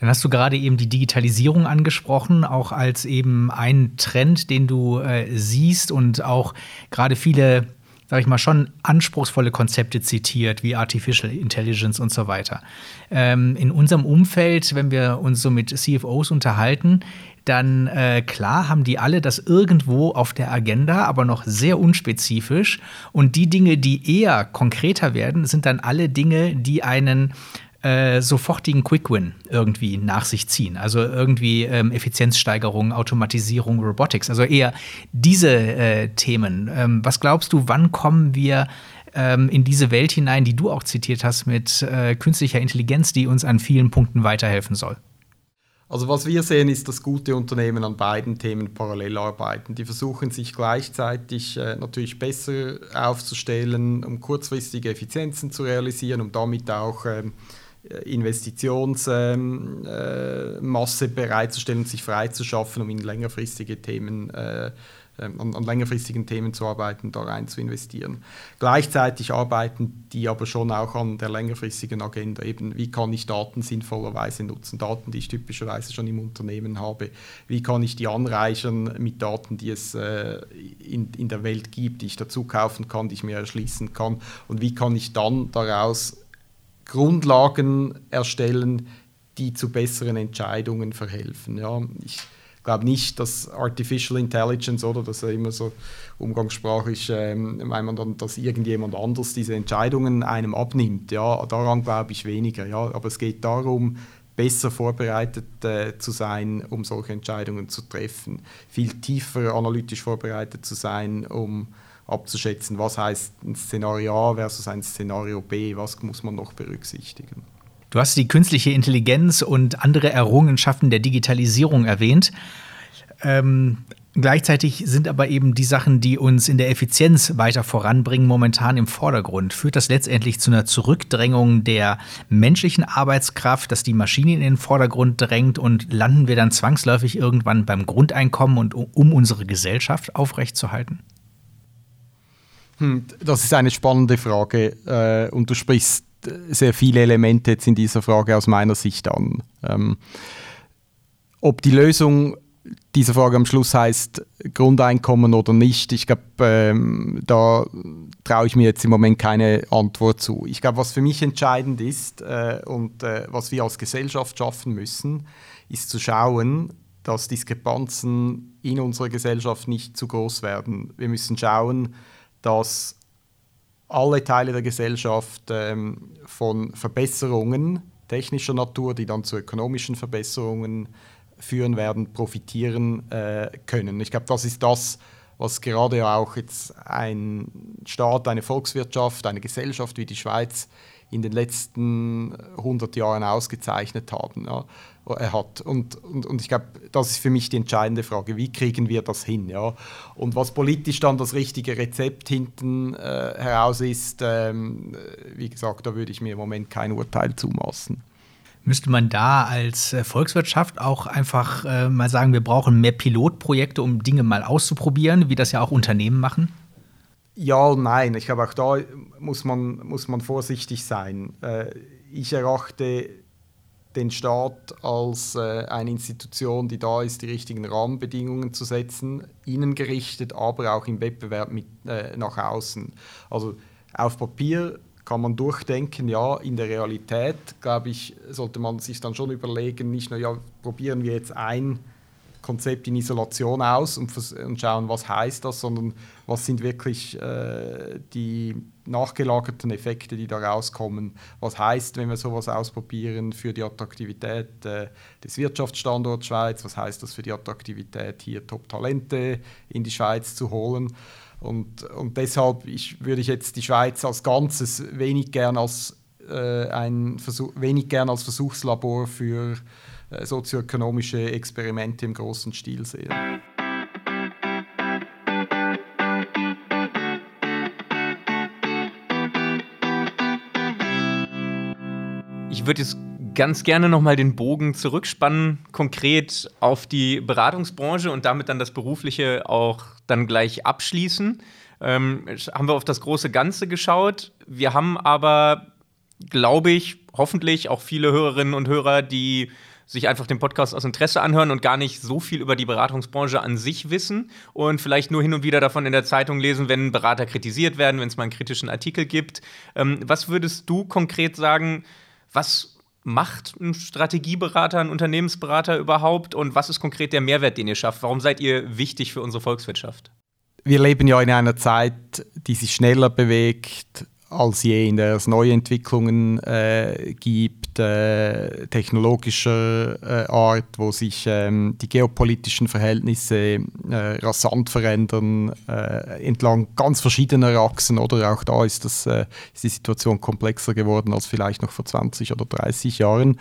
[SPEAKER 2] Dann hast du gerade eben die Digitalisierung angesprochen, auch als eben ein Trend, den du äh, siehst und auch gerade viele, sag ich mal, schon anspruchsvolle Konzepte zitiert, wie Artificial Intelligence und so weiter. Ähm, in unserem Umfeld, wenn wir uns so mit CFOs unterhalten, dann äh, klar haben die alle das irgendwo auf der Agenda, aber noch sehr unspezifisch. Und die Dinge, die eher konkreter werden, sind dann alle Dinge, die einen äh, sofortigen Quick-Win irgendwie nach sich ziehen. Also irgendwie ähm, Effizienzsteigerung, Automatisierung, Robotics. Also eher diese äh, Themen. Ähm, was glaubst du, wann kommen wir ähm, in diese Welt hinein, die du auch zitiert hast, mit äh, künstlicher Intelligenz, die uns an vielen Punkten weiterhelfen soll?
[SPEAKER 1] Also was wir sehen, ist, dass gute Unternehmen an beiden Themen parallel arbeiten. Die versuchen sich gleichzeitig äh, natürlich besser aufzustellen, um kurzfristige Effizienzen zu realisieren, um damit auch ähm, Investitionsmasse ähm, äh, bereitzustellen, sich freizuschaffen, um in längerfristige Themen äh, ähm, an, an, längerfristigen Themen zu arbeiten, da rein zu investieren. Gleichzeitig arbeiten die aber schon auch an der längerfristigen Agenda, eben wie kann ich Daten sinnvollerweise nutzen, Daten, die ich typischerweise schon im Unternehmen habe, wie kann ich die anreichern mit Daten, die es äh, in, in der Welt gibt, die ich dazu kaufen kann, die ich mir erschließen kann? Und wie kann ich dann daraus Grundlagen erstellen, die zu besseren Entscheidungen verhelfen. Ja, ich, glaube nicht, dass Artificial Intelligence oder das ist ja immer so umgangssprachlich, ähm, meint man dann, dass irgendjemand anders diese Entscheidungen einem abnimmt. Ja, daran glaube ich weniger. Ja, aber es geht darum, besser vorbereitet äh, zu sein, um solche Entscheidungen zu treffen, viel tiefer analytisch vorbereitet zu sein, um abzuschätzen, was heißt ein Szenario A versus ein Szenario B, was muss man noch berücksichtigen.
[SPEAKER 2] Du hast die künstliche Intelligenz und andere Errungenschaften der Digitalisierung erwähnt. Ähm, gleichzeitig sind aber eben die Sachen, die uns in der Effizienz weiter voranbringen, momentan im Vordergrund. Führt das letztendlich zu einer Zurückdrängung der menschlichen Arbeitskraft, dass die Maschine in den Vordergrund drängt und landen wir dann zwangsläufig irgendwann beim Grundeinkommen und um unsere Gesellschaft aufrechtzuerhalten?
[SPEAKER 1] Hm, das ist eine spannende Frage äh, und du sprichst sehr viele Elemente jetzt in dieser Frage aus meiner Sicht an. Ähm, ob die Lösung dieser Frage am Schluss heißt Grundeinkommen oder nicht, ich glaube, ähm, da traue ich mir jetzt im Moment keine Antwort zu. Ich glaube, was für mich entscheidend ist äh, und äh, was wir als Gesellschaft schaffen müssen, ist zu schauen, dass Diskrepanzen in unserer Gesellschaft nicht zu groß werden. Wir müssen schauen, dass alle Teile der Gesellschaft ähm, von Verbesserungen technischer Natur, die dann zu ökonomischen Verbesserungen führen werden, profitieren äh, können. Ich glaube, das ist das, was gerade auch jetzt ein Staat, eine Volkswirtschaft, eine Gesellschaft wie die Schweiz in den letzten 100 Jahren ausgezeichnet haben. Ja er hat. Und, und, und ich glaube, das ist für mich die entscheidende Frage, wie kriegen wir das hin? Ja? Und was politisch dann das richtige Rezept hinten äh, heraus ist, ähm, wie gesagt, da würde ich mir im Moment kein Urteil zumaßen.
[SPEAKER 2] Müsste man da als äh, Volkswirtschaft auch einfach äh, mal sagen, wir brauchen mehr Pilotprojekte, um Dinge mal auszuprobieren, wie das ja auch Unternehmen machen?
[SPEAKER 1] Ja und nein. Ich glaube, auch da muss man, muss man vorsichtig sein. Äh, ich erachte den Staat als äh, eine Institution, die da ist, die richtigen Rahmenbedingungen zu setzen, innen gerichtet, aber auch im Wettbewerb mit, äh, nach außen. Also auf Papier kann man durchdenken, ja, in der Realität, glaube ich, sollte man sich dann schon überlegen, nicht nur, ja, probieren wir jetzt ein Konzept in Isolation aus und, und schauen, was heißt das, sondern was sind wirklich äh, die nachgelagerten Effekte, die da rauskommen. Was heißt, wenn wir sowas ausprobieren für die Attraktivität äh, des Wirtschaftsstandorts Schweiz? Was heißt das für die Attraktivität, hier Top-Talente in die Schweiz zu holen? Und, und deshalb ich, würde ich jetzt die Schweiz als Ganzes wenig gern als, äh, ein Versuch, wenig gern als Versuchslabor für sozioökonomische Experimente im großen Stil sehen.
[SPEAKER 3] Ich würde jetzt ganz gerne nochmal den Bogen zurückspannen, konkret auf die Beratungsbranche und damit dann das Berufliche auch dann gleich abschließen. Ähm, haben wir auf das große Ganze geschaut. Wir haben aber, glaube ich, hoffentlich auch viele Hörerinnen und Hörer, die sich einfach den Podcast aus Interesse anhören und gar nicht so viel über die Beratungsbranche an sich wissen und vielleicht nur hin und wieder davon in der Zeitung lesen, wenn Berater kritisiert werden, wenn es mal einen kritischen Artikel gibt. Ähm, was würdest du konkret sagen, was macht ein Strategieberater, ein Unternehmensberater überhaupt und was ist konkret der Mehrwert, den ihr schafft? Warum seid ihr wichtig für unsere Volkswirtschaft?
[SPEAKER 1] Wir leben ja in einer Zeit, die sich schneller bewegt als je, in der es neue Entwicklungen äh, gibt äh, technologischer äh, Art, wo sich ähm, die geopolitischen Verhältnisse äh, rasant verändern, äh, entlang ganz verschiedener Achsen. Oder auch da ist, das, äh, ist die Situation komplexer geworden als vielleicht noch vor 20 oder 30 Jahren.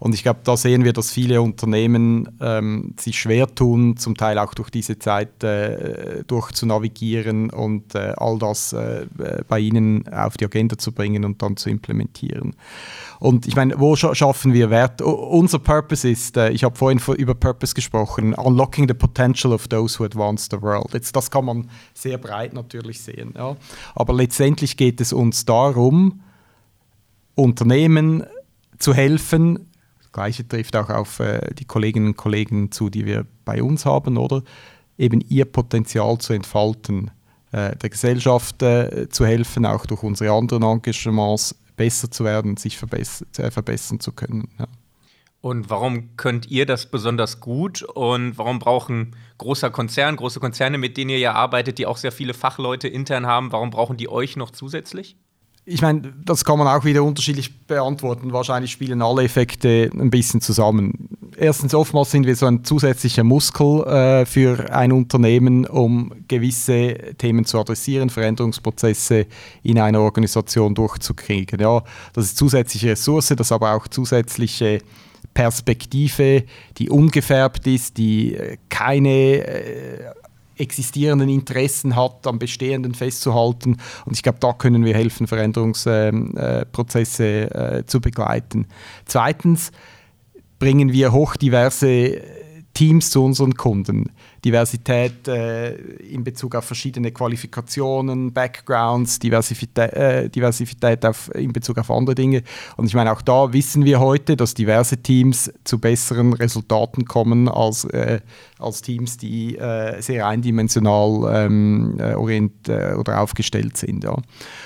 [SPEAKER 1] Und ich glaube, da sehen wir, dass viele Unternehmen ähm, sich schwer tun, zum Teil auch durch diese Zeit äh, durchzunavigieren und äh, all das äh, bei ihnen auf die Agenda zu bringen und dann zu implementieren. Und ich meine, wo scha schaffen wir Wert? O unser Purpose ist, äh, ich habe vorhin über Purpose gesprochen, unlocking the potential of those who advance the world. Jetzt, das kann man sehr breit natürlich sehen. Ja. Aber letztendlich geht es uns darum, Unternehmen zu helfen, Gleiche trifft auch auf äh, die Kolleginnen und Kollegen zu, die wir bei uns haben, oder? Eben ihr Potenzial zu entfalten, äh, der Gesellschaft äh, zu helfen, auch durch unsere anderen Engagements besser zu werden, sich verbess äh, verbessern zu können. Ja.
[SPEAKER 3] Und warum könnt ihr das besonders gut und warum brauchen großer Konzern, große Konzerne, mit denen ihr ja arbeitet, die auch sehr viele Fachleute intern haben, warum brauchen die euch noch zusätzlich?
[SPEAKER 1] Ich meine, das kann man auch wieder unterschiedlich beantworten. Wahrscheinlich spielen alle Effekte ein bisschen zusammen. Erstens, oftmals sind wir so ein zusätzlicher Muskel äh, für ein Unternehmen, um gewisse Themen zu adressieren, Veränderungsprozesse in einer Organisation durchzukriegen. Ja, das ist zusätzliche Ressource, das aber auch zusätzliche Perspektive, die ungefärbt ist, die keine äh, existierenden Interessen hat, am Bestehenden festzuhalten. Und ich glaube, da können wir helfen, Veränderungsprozesse äh, äh, zu begleiten. Zweitens bringen wir hochdiverse Teams zu unseren Kunden. Diversität äh, in Bezug auf verschiedene Qualifikationen, Backgrounds, Diversität, äh, Diversität auf, in Bezug auf andere Dinge. Und ich meine, auch da wissen wir heute, dass diverse Teams zu besseren Resultaten kommen als, äh, als Teams, die äh, sehr eindimensional ähm, äh, orient, äh, oder aufgestellt sind. Ja.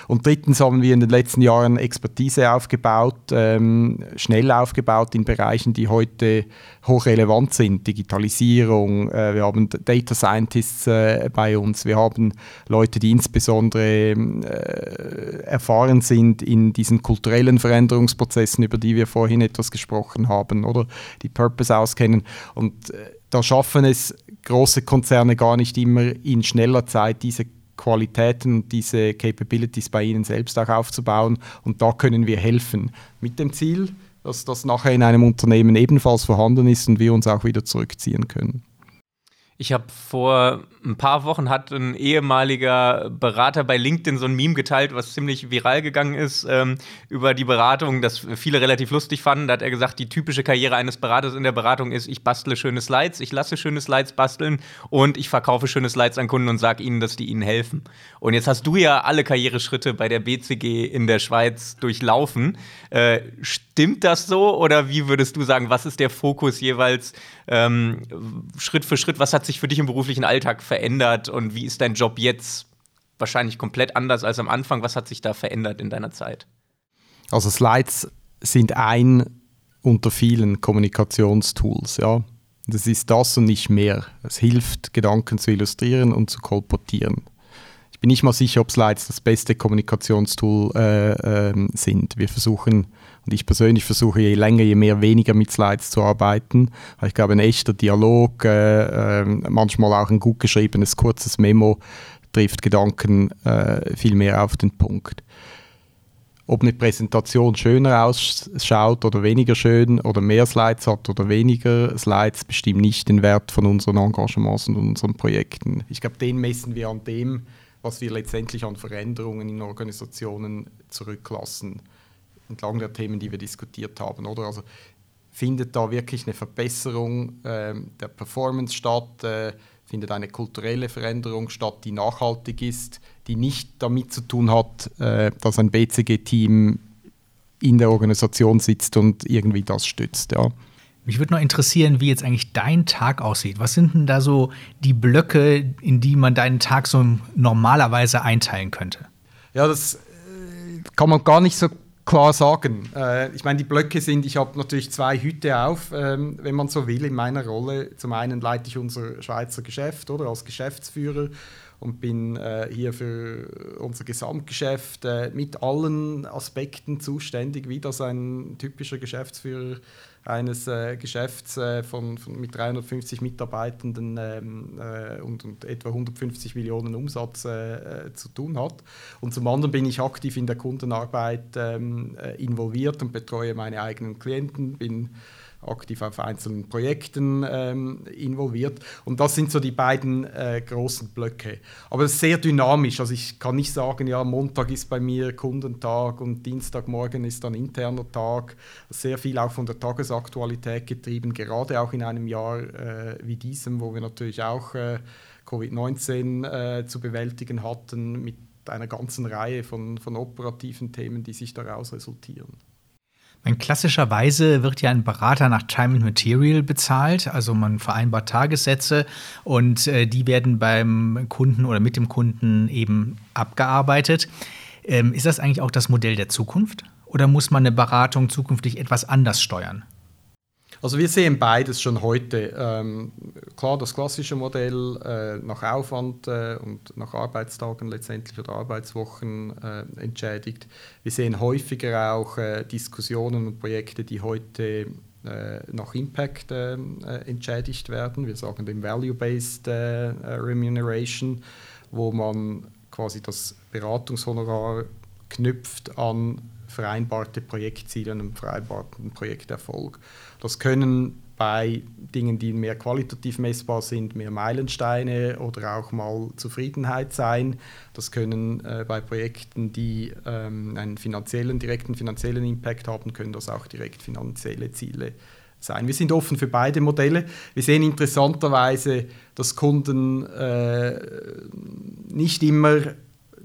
[SPEAKER 1] Und drittens haben wir in den letzten Jahren Expertise aufgebaut, ähm, schnell aufgebaut in Bereichen, die heute hochrelevant sind. Digitalisierung, wir haben Data Scientists äh, bei uns, wir haben Leute, die insbesondere äh, erfahren sind in diesen kulturellen Veränderungsprozessen, über die wir vorhin etwas gesprochen haben, oder die Purpose auskennen. Und äh, da schaffen es große Konzerne gar nicht immer in schneller Zeit diese Qualitäten und diese Capabilities bei ihnen selbst auch aufzubauen. Und da können wir helfen. Mit dem Ziel, dass das nachher in einem Unternehmen ebenfalls vorhanden ist und wir uns auch wieder zurückziehen können.
[SPEAKER 3] Ich habe vor ein paar Wochen hat ein ehemaliger Berater bei LinkedIn so ein Meme geteilt, was ziemlich viral gegangen ist ähm, über die Beratung, das viele relativ lustig fanden. Da hat er gesagt, die typische Karriere eines Beraters in der Beratung ist, ich bastle schöne Slides, ich lasse schöne Slides basteln und ich verkaufe schöne Slides an Kunden und sage ihnen, dass die ihnen helfen. Und jetzt hast du ja alle Karriereschritte bei der BCG in der Schweiz durchlaufen. Äh, stimmt das so oder wie würdest du sagen, was ist der Fokus jeweils ähm, Schritt für Schritt? Was hat sich für dich im beruflichen Alltag verändert und wie ist dein Job jetzt wahrscheinlich komplett anders als am Anfang? Was hat sich da verändert in deiner Zeit?
[SPEAKER 1] Also Slides sind ein unter vielen Kommunikationstools, ja. Das ist das und nicht mehr. Es hilft, Gedanken zu illustrieren und zu kolportieren. Bin nicht mal sicher, ob Slides das beste Kommunikationstool äh, äh, sind. Wir versuchen und ich persönlich versuche je länger, je mehr weniger mit Slides zu arbeiten. Ich glaube, ein echter Dialog, äh, äh, manchmal auch ein gut geschriebenes, kurzes Memo trifft Gedanken äh, viel mehr auf den Punkt. Ob eine Präsentation schöner ausschaut oder weniger schön oder mehr Slides hat oder weniger Slides, bestimmt nicht den Wert von unseren Engagements und unseren Projekten. Ich glaube, den messen wir an dem, was wir letztendlich an Veränderungen in Organisationen zurücklassen entlang der Themen, die wir diskutiert haben. Oder? Also findet da wirklich eine Verbesserung äh, der Performance statt? Äh, findet eine kulturelle Veränderung statt, die nachhaltig ist, die nicht damit zu tun hat, äh, dass ein BCG-Team in der Organisation sitzt und irgendwie das stützt. Ja.
[SPEAKER 2] Mich würde noch interessieren, wie jetzt eigentlich dein Tag aussieht. Was sind denn da so die Blöcke, in die man deinen Tag so normalerweise einteilen könnte?
[SPEAKER 1] Ja, das äh, kann man gar nicht so klar sagen. Äh, ich meine, die Blöcke sind, ich habe natürlich zwei Hüte auf, ähm, wenn man so will, in meiner Rolle. Zum einen leite ich unser Schweizer Geschäft oder als Geschäftsführer und bin äh, hier für unser Gesamtgeschäft mit allen Aspekten zuständig, wie das ein typischer Geschäftsführer eines äh, Geschäfts äh, von, von, mit 350 Mitarbeitenden ähm, äh, und, und, etwa 150 Millionen Umsatz äh, äh, zu tun hat. Und zum anderen bin ich aktiv in der Kundenarbeit ähm, äh, involviert und betreue meine eigenen Klienten, bin aktiv auf einzelnen Projekten ähm, involviert. Und das sind so die beiden äh, großen Blöcke. Aber es ist sehr dynamisch. Also ich kann nicht sagen, ja, Montag ist bei mir Kundentag und Dienstagmorgen ist dann interner Tag. Sehr viel auch von der Tagesaktualität getrieben, gerade auch in einem Jahr äh, wie diesem, wo wir natürlich auch äh, Covid-19 äh, zu bewältigen hatten mit einer ganzen Reihe von, von operativen Themen, die sich daraus resultieren.
[SPEAKER 2] Meine, klassischerweise wird ja ein Berater nach Time and Material bezahlt, also man vereinbart Tagessätze und äh, die werden beim Kunden oder mit dem Kunden eben abgearbeitet. Ähm, ist das eigentlich auch das Modell der Zukunft oder muss man eine Beratung zukünftig etwas anders steuern?
[SPEAKER 1] Also wir sehen beides schon heute. Ähm, klar, das klassische Modell äh, nach Aufwand äh, und nach Arbeitstagen letztendlich oder Arbeitswochen äh, entschädigt. Wir sehen häufiger auch äh, Diskussionen und Projekte, die heute äh, nach Impact äh, entschädigt werden. Wir sagen dem Value-Based Remuneration, wo man quasi das Beratungshonorar knüpft an vereinbarte Projektziele und einen vereinbarten Projekterfolg. Das können bei Dingen, die mehr qualitativ messbar sind, mehr Meilensteine oder auch mal Zufriedenheit sein. Das können äh, bei Projekten, die ähm, einen finanziellen, direkten finanziellen Impact haben, können das auch direkt finanzielle Ziele sein. Wir sind offen für beide Modelle. Wir sehen interessanterweise, dass Kunden äh, nicht immer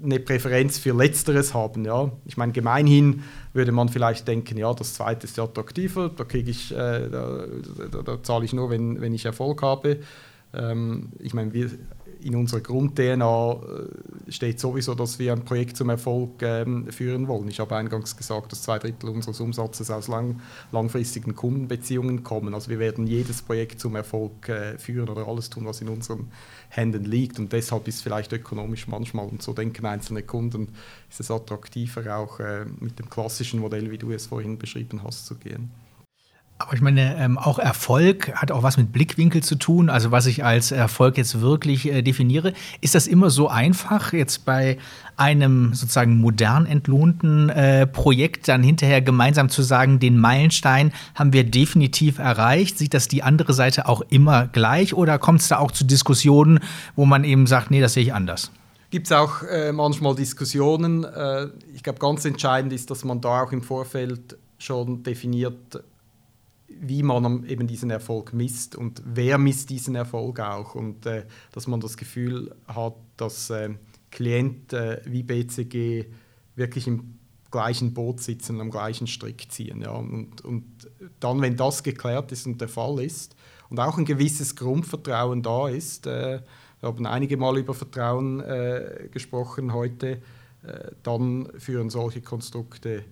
[SPEAKER 1] eine Präferenz für Letzteres haben. Ja. Ich meine, gemeinhin würde man vielleicht denken, ja, das zweite ist attraktiver, da, ich, äh, da, da, da zahle ich nur, wenn, wenn ich Erfolg habe. Ähm, ich meine, wir, in unserer Grund-DNA äh, steht sowieso, dass wir ein Projekt zum Erfolg ähm, führen wollen. Ich habe eingangs gesagt, dass zwei Drittel unseres Umsatzes aus lang, langfristigen Kundenbeziehungen kommen. Also wir werden jedes Projekt zum Erfolg äh, führen oder alles tun, was in unseren Händen liegt. Und deshalb ist vielleicht ökonomisch manchmal, und so denken einzelne Kunden, ist es attraktiver, auch äh, mit dem klassischen Modell, wie du es vorhin beschrieben hast, zu gehen.
[SPEAKER 2] Aber ich meine, ähm, auch Erfolg hat auch was mit Blickwinkel zu tun. Also was ich als Erfolg jetzt wirklich äh, definiere. Ist das immer so einfach, jetzt bei einem sozusagen modern entlohnten äh, Projekt dann hinterher gemeinsam zu sagen, den Meilenstein haben wir definitiv erreicht? Sieht das die andere Seite auch immer gleich oder kommt es da auch zu Diskussionen, wo man eben sagt, nee, das sehe ich anders?
[SPEAKER 1] Gibt es auch äh, manchmal Diskussionen. Äh, ich glaube, ganz entscheidend ist, dass man da auch im Vorfeld schon definiert, wie man eben diesen Erfolg misst und wer misst diesen Erfolg auch und äh, dass man das Gefühl hat, dass äh, Klienten äh, wie BCG wirklich im gleichen Boot sitzen, am gleichen Strick ziehen. Ja. Und, und dann, wenn das geklärt ist und der Fall ist und auch ein gewisses Grundvertrauen da ist, äh, wir haben einige Mal über Vertrauen äh, gesprochen heute, äh, dann führen solche Konstrukte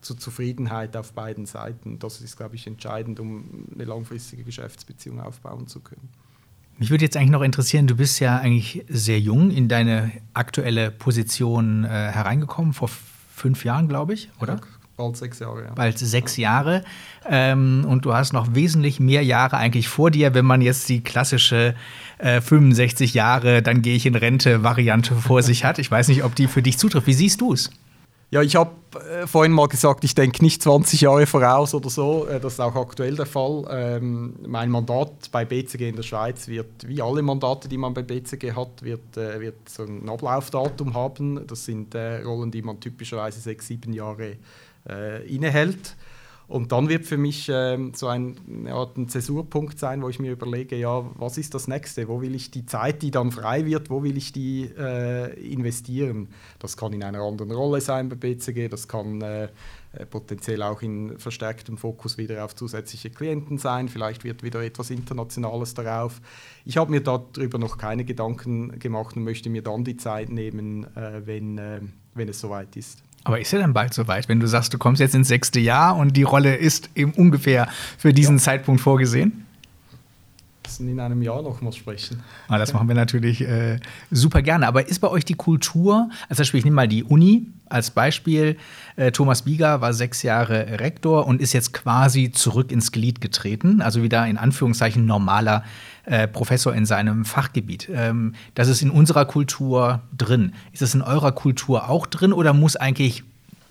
[SPEAKER 1] zur Zufriedenheit auf beiden Seiten. Das ist, glaube ich, entscheidend, um eine langfristige Geschäftsbeziehung aufbauen zu können.
[SPEAKER 2] Mich würde jetzt eigentlich noch interessieren, du bist ja eigentlich sehr jung in deine aktuelle Position äh, hereingekommen, vor fünf Jahren, glaube ich, oder? Ja,
[SPEAKER 1] bald sechs Jahre, ja.
[SPEAKER 2] Bald sechs Jahre. Ähm, und du hast noch wesentlich mehr Jahre eigentlich vor dir, wenn man jetzt die klassische äh, 65 Jahre, dann gehe ich in Rente-Variante vor sich hat. Ich weiß nicht, ob die für dich zutrifft. Wie siehst du es?
[SPEAKER 1] Ja, ich habe äh, vorhin mal gesagt, ich denke nicht 20 Jahre voraus oder so. Äh, das ist auch aktuell der Fall. Ähm, mein Mandat bei BCG in der Schweiz wird, wie alle Mandate, die man bei BCG hat, wird, äh, wird so ein Ablaufdatum haben. Das sind äh, Rollen, die man typischerweise sechs, sieben Jahre äh, innehält. Und dann wird für mich ähm, so ein, ja, ein Zäsurpunkt sein, wo ich mir überlege, ja, was ist das nächste? Wo will ich die Zeit, die dann frei wird, wo will ich die äh, investieren? Das kann in einer anderen Rolle sein bei BCG, das kann äh, äh, potenziell auch in verstärktem Fokus wieder auf zusätzliche Klienten sein, vielleicht wird wieder etwas Internationales darauf. Ich habe mir darüber noch keine Gedanken gemacht und möchte mir dann die Zeit nehmen, äh, wenn, äh, wenn es soweit ist.
[SPEAKER 2] Aber ist ja dann bald soweit, wenn du sagst, du kommst jetzt ins sechste Jahr und die Rolle ist eben ungefähr für diesen ja. Zeitpunkt vorgesehen?
[SPEAKER 1] in einem Jahr nochmal sprechen.
[SPEAKER 2] Ah, das machen wir natürlich äh, super gerne. Aber ist bei euch die Kultur, also ich nehme mal die Uni als Beispiel. Äh, Thomas Bieger war sechs Jahre Rektor und ist jetzt quasi zurück ins Glied getreten, also wieder in Anführungszeichen normaler äh, Professor in seinem Fachgebiet. Ähm, das ist in unserer Kultur drin. Ist das in eurer Kultur auch drin oder muss eigentlich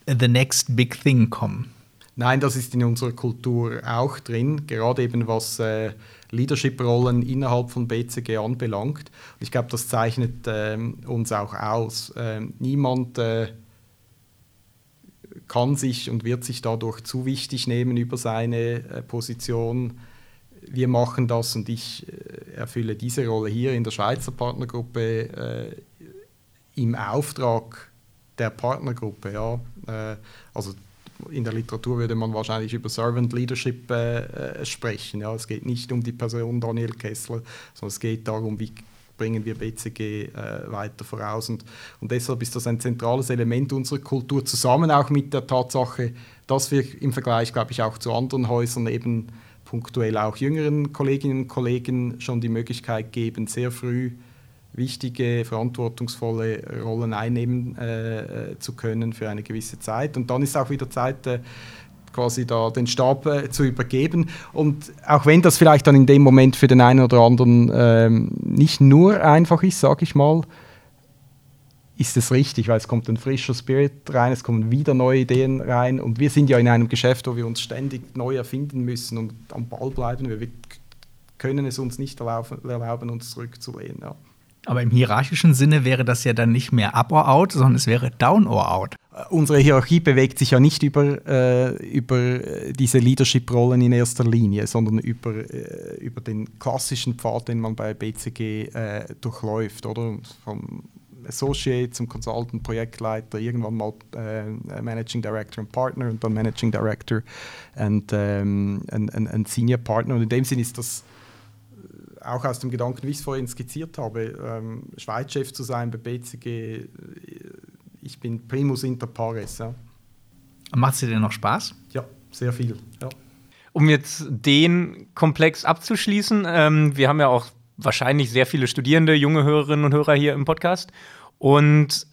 [SPEAKER 2] the next big thing kommen?
[SPEAKER 1] Nein, das ist in unserer Kultur auch drin, gerade eben was äh, Leadership-Rollen innerhalb von BCG anbelangt. Ich glaube, das zeichnet äh, uns auch aus. Ähm, niemand äh, kann sich und wird sich dadurch zu wichtig nehmen über seine äh, Position. Wir machen das und ich äh, erfülle diese Rolle hier in der Schweizer Partnergruppe äh, im Auftrag der Partnergruppe. Ja. also in der Literatur würde man wahrscheinlich über Servant Leadership äh, äh, sprechen. Ja. Es geht nicht um die Person Daniel Kessler, sondern es geht darum, wie bringen wir BCG äh, weiter voraus. Und, und deshalb ist das ein zentrales Element unserer Kultur, zusammen auch mit der Tatsache, dass wir im Vergleich, glaube ich, auch zu anderen Häusern eben punktuell auch jüngeren Kolleginnen und Kollegen schon die Möglichkeit geben, sehr früh wichtige, verantwortungsvolle Rollen einnehmen äh, zu können für eine gewisse Zeit. Und dann ist auch wieder Zeit, äh, quasi da den Stab äh, zu übergeben. Und auch wenn das vielleicht dann in dem Moment für den einen oder anderen ähm, nicht nur einfach ist, sage ich mal, ist es richtig, weil es kommt ein frischer Spirit rein, es kommen wieder neue Ideen rein und wir sind ja in einem Geschäft, wo wir uns ständig neu erfinden müssen und am Ball bleiben. Wir können es uns nicht erlauben, erlauben uns zurückzulehnen. Ja.
[SPEAKER 2] Aber im hierarchischen Sinne wäre das ja dann nicht mehr up or out, sondern es wäre down or out.
[SPEAKER 1] Äh, unsere Hierarchie bewegt sich ja nicht über, äh, über äh, diese Leadership-Rollen in erster Linie, sondern über, äh, über den klassischen Pfad, den man bei BCG äh, durchläuft, oder? Vom Associate zum Consultant, Projektleiter, irgendwann mal äh, Managing Director und Partner und dann Managing Director und ähm, Senior Partner. Und in dem Sinne ist das auch aus dem Gedanken, wie ich es vorhin skizziert habe, ähm, Schweizchef zu sein bei BCG, äh, ich bin primus inter pares. Ja.
[SPEAKER 2] Macht es dir denn noch Spaß?
[SPEAKER 1] Ja, sehr viel. Ja.
[SPEAKER 3] Um jetzt den Komplex abzuschließen, ähm, wir haben ja auch wahrscheinlich sehr viele Studierende, junge Hörerinnen und Hörer hier im Podcast. Und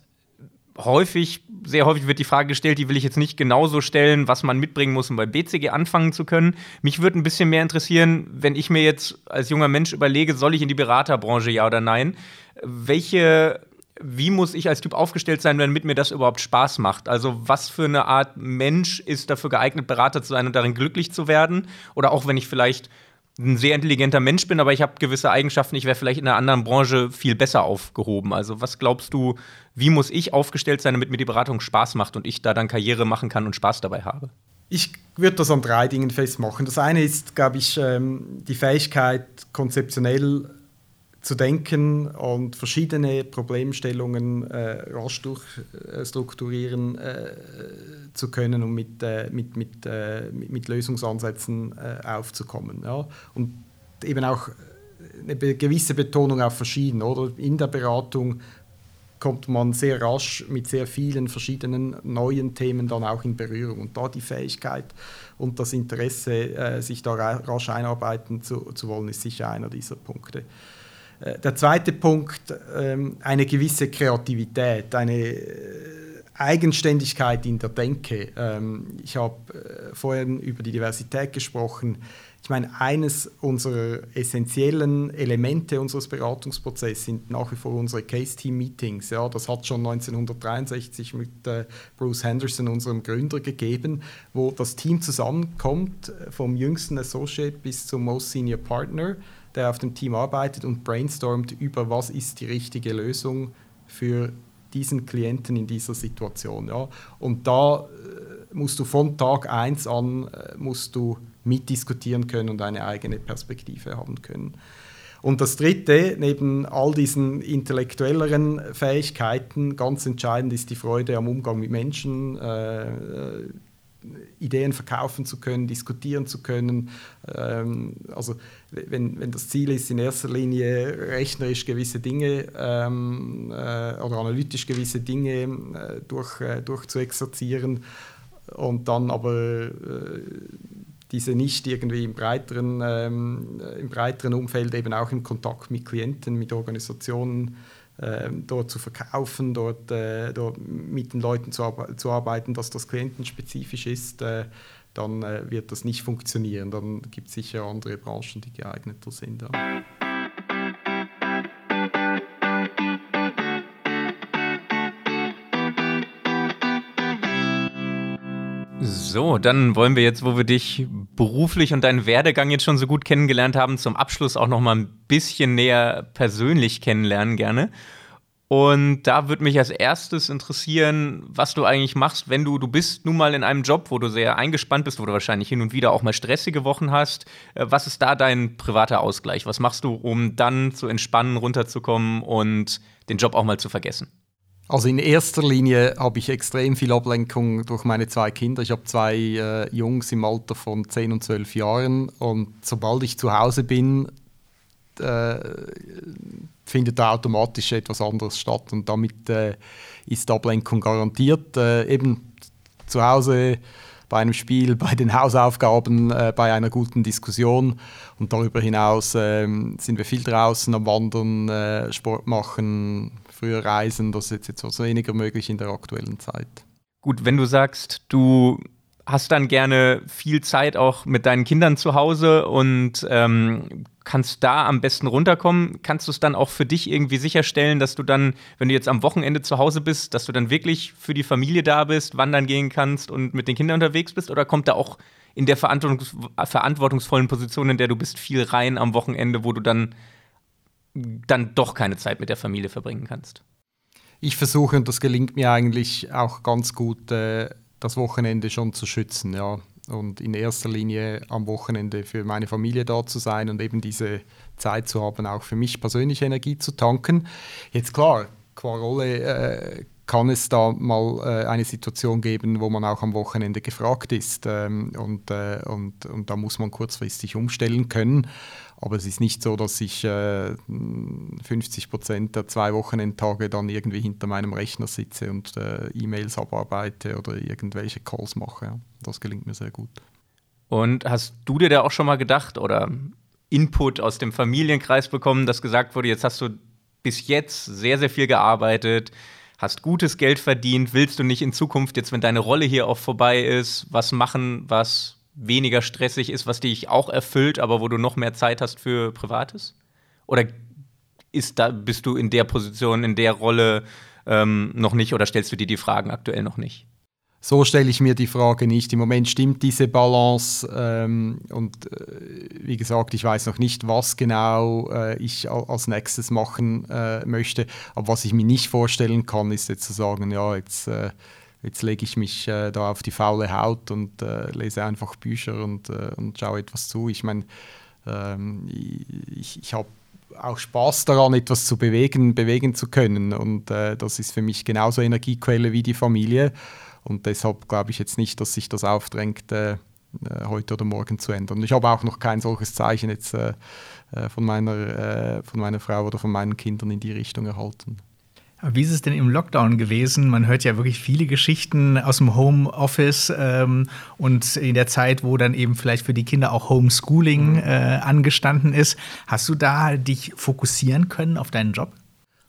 [SPEAKER 3] häufig, sehr häufig wird die Frage gestellt, die will ich jetzt nicht genauso stellen, was man mitbringen muss, um bei BCG anfangen zu können. Mich würde ein bisschen mehr interessieren, wenn ich mir jetzt als junger Mensch überlege, soll ich in die Beraterbranche, ja oder nein? Welche wie muss ich als Typ aufgestellt sein, damit mir das überhaupt Spaß macht? Also, was für eine Art Mensch ist dafür geeignet, Berater zu sein und darin glücklich zu werden? Oder auch wenn ich vielleicht ein sehr intelligenter Mensch bin, aber ich habe gewisse Eigenschaften, ich wäre vielleicht in einer anderen Branche viel besser aufgehoben. Also was glaubst du, wie muss ich aufgestellt sein, damit mir die Beratung Spaß macht und ich da dann Karriere machen kann und Spaß dabei habe?
[SPEAKER 1] Ich würde das an drei Dingen festmachen. Das eine ist, glaube ich, ähm, die Fähigkeit, konzeptionell zu denken und verschiedene Problemstellungen äh, rasch durchstrukturieren äh, äh, zu können und mit, äh, mit, mit, äh, mit, Lösungsansätzen äh, aufzukommen. Ja? Und eben auch eine gewisse Betonung auf verschieden. Oder? In der Beratung kommt man sehr rasch mit sehr vielen verschiedenen neuen Themen dann auch in Berührung. Und da die Fähigkeit und das Interesse, sich da rasch einarbeiten zu, zu wollen, ist sicher einer dieser Punkte. Äh, der zweite Punkt, ähm, eine gewisse Kreativität, eine äh, Eigenständigkeit in der Denke. Ähm, ich habe äh, vorhin über die Diversität gesprochen. Ich meine, eines unserer essentiellen Elemente unseres Beratungsprozesses sind nach wie vor unsere Case-Team-Meetings. Ja, das hat schon 1963 mit äh, Bruce Henderson, unserem Gründer, gegeben, wo das Team zusammenkommt, vom jüngsten Associate bis zum Most Senior Partner der auf dem Team arbeitet und brainstormt über, was ist die richtige Lösung für diesen Klienten in dieser Situation. Ja. Und da äh, musst du von Tag 1 an äh, musst du mitdiskutieren können und eine eigene Perspektive haben können. Und das Dritte, neben all diesen intellektuelleren Fähigkeiten, ganz entscheidend ist die Freude am Umgang mit Menschen, äh, Ideen verkaufen zu können, diskutieren zu können. Ähm, also wenn, wenn das Ziel ist, in erster Linie rechnerisch gewisse Dinge ähm, äh, oder analytisch gewisse Dinge äh, durch, äh, durchzuexerzieren und dann aber äh, diese nicht irgendwie im breiteren, ähm, im breiteren Umfeld eben auch im Kontakt mit Klienten, mit Organisationen dort zu verkaufen, dort, äh, dort mit den Leuten zu, zu, arbeiten, dass das klientenspezifisch ist, äh, dann äh, wird das nicht funktionieren. Dann gibt es sicher andere Branchen, die geeigneter sind. Ja.
[SPEAKER 3] So, dann wollen wir jetzt, wo wir dich beruflich und deinen Werdegang jetzt schon so gut kennengelernt haben, zum Abschluss auch noch mal ein bisschen näher persönlich kennenlernen gerne. Und da würde mich als erstes interessieren, was du eigentlich machst, wenn du, du bist nun mal in einem Job, wo du sehr eingespannt bist, wo du wahrscheinlich hin und wieder auch mal stressige Wochen hast. Äh, was ist da dein privater Ausgleich? Was machst du, um dann zu entspannen, runterzukommen und den Job auch mal zu vergessen?
[SPEAKER 1] Also in erster Linie habe ich extrem viel Ablenkung durch meine zwei Kinder. Ich habe zwei äh, Jungs im Alter von 10 und 12 Jahren und sobald ich zu Hause bin, äh, findet da automatisch etwas anderes statt und damit äh, ist Ablenkung garantiert. Äh, eben zu Hause bei einem Spiel, bei den Hausaufgaben, äh, bei einer guten Diskussion und darüber hinaus ähm, sind wir viel draußen am Wandern, äh, Sport machen, früher reisen, das ist jetzt etwas weniger möglich in der aktuellen Zeit.
[SPEAKER 3] Gut, wenn du sagst, du hast dann gerne viel Zeit auch mit deinen Kindern zu Hause und ähm, kannst da am besten runterkommen. Kannst du es dann auch für dich irgendwie sicherstellen, dass du dann, wenn du jetzt am Wochenende zu Hause bist, dass du dann wirklich für die Familie da bist, wandern gehen kannst und mit den Kindern unterwegs bist? Oder kommt da auch in der verantwortungs verantwortungsvollen Position, in der du bist, viel rein am Wochenende, wo du dann dann doch keine Zeit mit der Familie verbringen kannst.
[SPEAKER 1] Ich versuche, und das gelingt mir eigentlich auch ganz gut, äh, das Wochenende schon zu schützen. Ja. Und in erster Linie am Wochenende für meine Familie da zu sein und eben diese Zeit zu haben, auch für mich persönlich Energie zu tanken. Jetzt klar, qua Rolle äh, kann es da mal äh, eine Situation geben, wo man auch am Wochenende gefragt ist ähm, und, äh, und, und da muss man kurzfristig umstellen können. Aber es ist nicht so, dass ich äh, 50 Prozent der zwei Wochenendtage dann irgendwie hinter meinem Rechner sitze und äh, E-Mails abarbeite oder irgendwelche Calls mache. Das gelingt mir sehr gut.
[SPEAKER 3] Und hast du dir da auch schon mal gedacht oder Input aus dem Familienkreis bekommen, dass gesagt wurde, jetzt hast du bis jetzt sehr, sehr viel gearbeitet, hast gutes Geld verdient, willst du nicht in Zukunft, jetzt wenn deine Rolle hier auch vorbei ist, was machen, was weniger stressig ist, was dich auch erfüllt, aber wo du noch mehr Zeit hast für Privates? Oder ist da, bist du in der Position, in der Rolle ähm, noch nicht oder stellst du dir die Fragen aktuell noch nicht?
[SPEAKER 1] So stelle ich mir die Frage nicht. Im Moment stimmt diese Balance ähm, und äh, wie gesagt, ich weiß noch nicht, was genau äh, ich als nächstes machen äh, möchte. Aber was ich mir nicht vorstellen kann, ist jetzt zu sagen, ja, jetzt äh, jetzt lege ich mich äh, da auf die faule Haut und äh, lese einfach Bücher und, äh, und schaue etwas zu. Ich meine, ähm, ich, ich habe auch Spaß daran, etwas zu bewegen, bewegen zu können. Und äh, das ist für mich genauso Energiequelle wie die Familie. Und deshalb glaube ich jetzt nicht, dass sich das aufdrängt, äh, äh, heute oder morgen zu ändern. Ich habe auch noch kein solches Zeichen jetzt von, meiner, von meiner Frau oder von meinen Kindern in die Richtung erhalten.
[SPEAKER 2] Wie ist es denn im Lockdown gewesen? Man hört ja wirklich viele Geschichten aus dem Homeoffice ähm, und in der Zeit, wo dann eben vielleicht für die Kinder auch Homeschooling mhm. äh, angestanden ist. Hast du da dich fokussieren können auf deinen Job?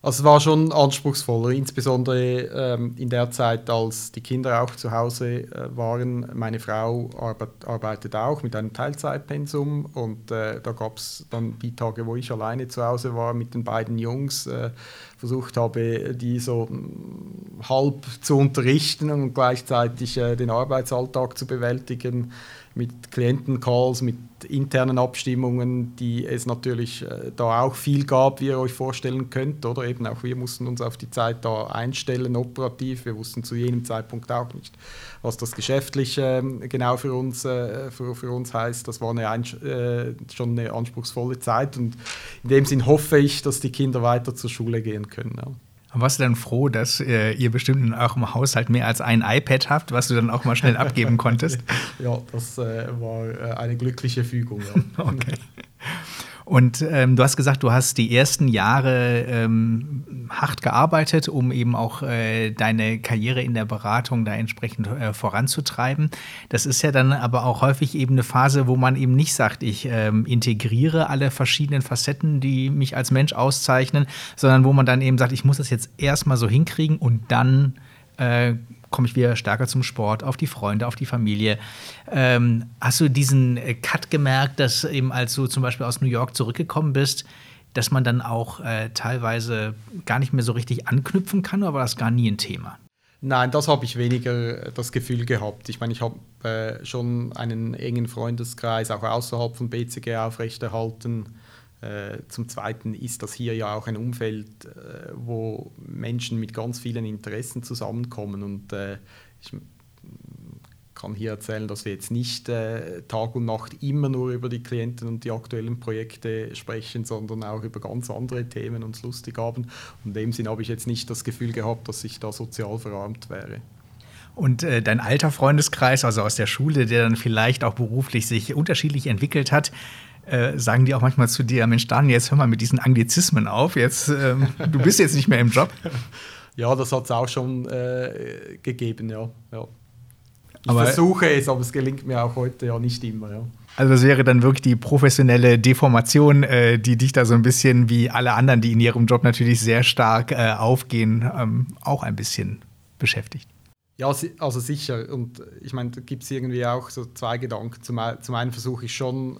[SPEAKER 1] Also es war schon anspruchsvoller, insbesondere ähm, in der Zeit, als die Kinder auch zu Hause äh, waren. Meine Frau arbeit, arbeitet auch mit einem Teilzeitpensum und äh, da gab es dann die Tage, wo ich alleine zu Hause war mit den beiden Jungs, äh, versucht habe, die so mm, halb zu unterrichten und gleichzeitig äh, den Arbeitsalltag zu bewältigen mit Klientencalls, mit internen Abstimmungen, die es natürlich äh, da auch viel gab, wie ihr euch vorstellen könnt. Oder eben auch wir mussten uns auf die Zeit da einstellen, operativ. Wir wussten zu jenem Zeitpunkt auch nicht, was das geschäftlich äh, genau für uns, äh, für, für uns heißt. Das war eine, äh, schon eine anspruchsvolle Zeit und in dem Sinn hoffe ich, dass die Kinder weiter zur Schule gehen können. Ja.
[SPEAKER 2] Warst du dann froh, dass äh, ihr bestimmt in eurem Haushalt mehr als ein iPad habt, was du dann auch mal schnell abgeben konntest?
[SPEAKER 1] Ja, das äh, war äh, eine glückliche Fügung. Ja.
[SPEAKER 2] okay. Und ähm, du hast gesagt, du hast die ersten Jahre ähm, hart gearbeitet, um eben auch äh, deine Karriere in der Beratung da entsprechend äh, voranzutreiben. Das ist ja dann aber auch häufig eben eine Phase, wo man eben nicht sagt, ich ähm, integriere alle verschiedenen Facetten, die mich als Mensch auszeichnen, sondern wo man dann eben sagt, ich muss das jetzt erstmal so hinkriegen und dann äh, komme ich wieder stärker zum Sport, auf die Freunde, auf die Familie. Ähm, hast du diesen äh, Cut gemerkt, dass eben als du zum Beispiel aus New York zurückgekommen bist, dass man dann auch äh, teilweise gar nicht mehr so richtig anknüpfen kann, oder war das gar nie ein Thema?
[SPEAKER 1] Nein, das habe ich weniger das Gefühl gehabt. Ich meine, ich habe äh, schon einen engen Freundeskreis auch außerhalb von BCG aufrechterhalten. Äh, zum Zweiten ist das hier ja auch ein Umfeld, äh, wo Menschen mit ganz vielen Interessen zusammenkommen. Und äh, ich kann hier erzählen, dass wir jetzt nicht Tag und Nacht immer nur über die Klienten und die aktuellen Projekte sprechen, sondern auch über ganz andere Themen uns lustig haben. Und in dem Sinn habe ich jetzt nicht das Gefühl gehabt, dass ich da sozial verarmt wäre.
[SPEAKER 2] Und dein alter Freundeskreis, also aus der Schule, der dann vielleicht auch beruflich sich unterschiedlich entwickelt hat, äh, sagen die auch manchmal zu dir, Mensch Daniel, jetzt hör mal mit diesen Anglizismen auf, jetzt, ähm, du bist jetzt nicht mehr im Job.
[SPEAKER 1] Ja, das hat es auch schon äh, gegeben, ja. ja. Ich aber, versuche es, aber es gelingt mir auch heute ja nicht immer, ja.
[SPEAKER 2] Also das wäre dann wirklich die professionelle Deformation, äh, die dich da so ein bisschen wie alle anderen, die in ihrem Job natürlich sehr stark äh, aufgehen, ähm, auch ein bisschen beschäftigt.
[SPEAKER 1] Ja, also sicher. Und ich meine, da gibt es irgendwie auch so zwei Gedanken. Zum, zum einen versuche ich schon äh,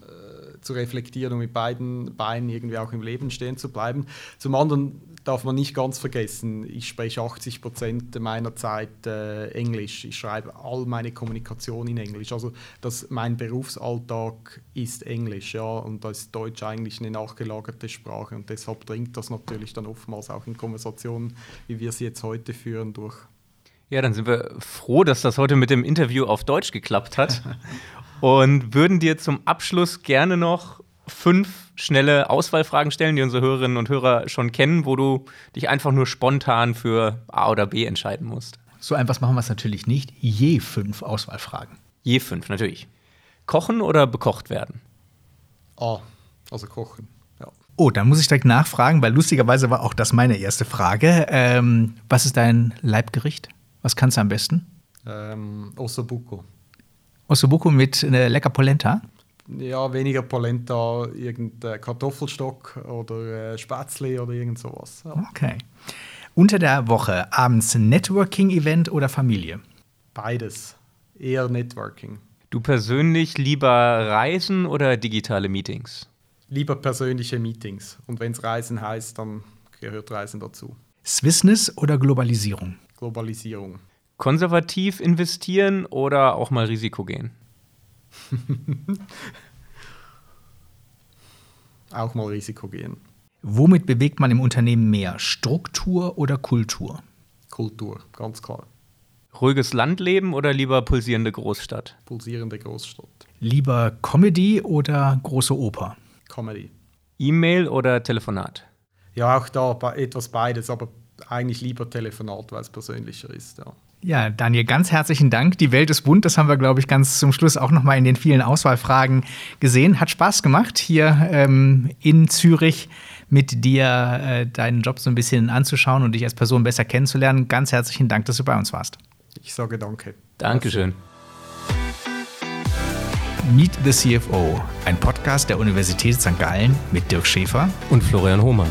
[SPEAKER 1] zu reflektieren und mit beiden Beinen irgendwie auch im Leben stehen zu bleiben. Zum anderen darf man nicht ganz vergessen, ich spreche 80 Prozent meiner Zeit äh, Englisch. Ich schreibe all meine Kommunikation in Englisch. Also das, mein Berufsalltag ist Englisch, ja, und da ist Deutsch eigentlich eine nachgelagerte Sprache. Und deshalb dringt das natürlich dann oftmals auch in Konversationen, wie wir sie jetzt heute führen, durch.
[SPEAKER 3] Ja, dann sind wir froh, dass das heute mit dem Interview auf Deutsch geklappt hat. und würden dir zum Abschluss gerne noch fünf schnelle Auswahlfragen stellen, die unsere Hörerinnen und Hörer schon kennen, wo du dich einfach nur spontan für A oder B entscheiden musst.
[SPEAKER 2] So einfach machen wir es natürlich nicht. Je fünf Auswahlfragen.
[SPEAKER 3] Je fünf, natürlich. Kochen oder bekocht werden?
[SPEAKER 1] A, also kochen. Ja.
[SPEAKER 2] Oh, dann muss ich direkt nachfragen, weil lustigerweise war auch das meine erste Frage. Ähm, was ist dein Leibgericht? Was kannst du am besten?
[SPEAKER 1] Ähm, Ossobuco.
[SPEAKER 2] Ossobuco mit äh, lecker Polenta?
[SPEAKER 1] ja, weniger Polenta, irgendein Kartoffelstock oder äh, Spätzle oder irgend sowas. Ja.
[SPEAKER 2] Okay. Unter der Woche abends Networking-Event oder Familie?
[SPEAKER 1] Beides. Eher Networking.
[SPEAKER 3] Du persönlich lieber Reisen oder digitale Meetings?
[SPEAKER 1] Lieber persönliche Meetings. Und wenn es Reisen heißt, dann gehört Reisen dazu.
[SPEAKER 2] Swissness oder Globalisierung?
[SPEAKER 1] Globalisierung.
[SPEAKER 3] Konservativ investieren oder auch mal Risiko gehen?
[SPEAKER 1] Auch mal Risiko gehen.
[SPEAKER 2] Womit bewegt man im Unternehmen mehr? Struktur oder Kultur?
[SPEAKER 1] Kultur, ganz klar.
[SPEAKER 3] Ruhiges Landleben oder lieber pulsierende Großstadt?
[SPEAKER 1] Pulsierende Großstadt.
[SPEAKER 2] Lieber Comedy oder große Oper?
[SPEAKER 1] Comedy.
[SPEAKER 3] E-Mail oder Telefonat?
[SPEAKER 1] Ja, auch da etwas beides, aber eigentlich lieber Telefonat, weil es persönlicher ist. Ja.
[SPEAKER 2] Ja, Daniel, ganz herzlichen Dank. Die Welt ist bunt, das haben wir, glaube ich, ganz zum Schluss auch nochmal in den vielen Auswahlfragen gesehen. Hat Spaß gemacht, hier ähm, in Zürich mit dir äh, deinen Job so ein bisschen anzuschauen und dich als Person besser kennenzulernen. Ganz herzlichen Dank, dass du bei uns warst.
[SPEAKER 1] Ich sage danke.
[SPEAKER 3] Dankeschön.
[SPEAKER 2] Meet the CFO, ein Podcast der Universität St. Gallen mit Dirk Schäfer
[SPEAKER 3] und Florian Hohmann.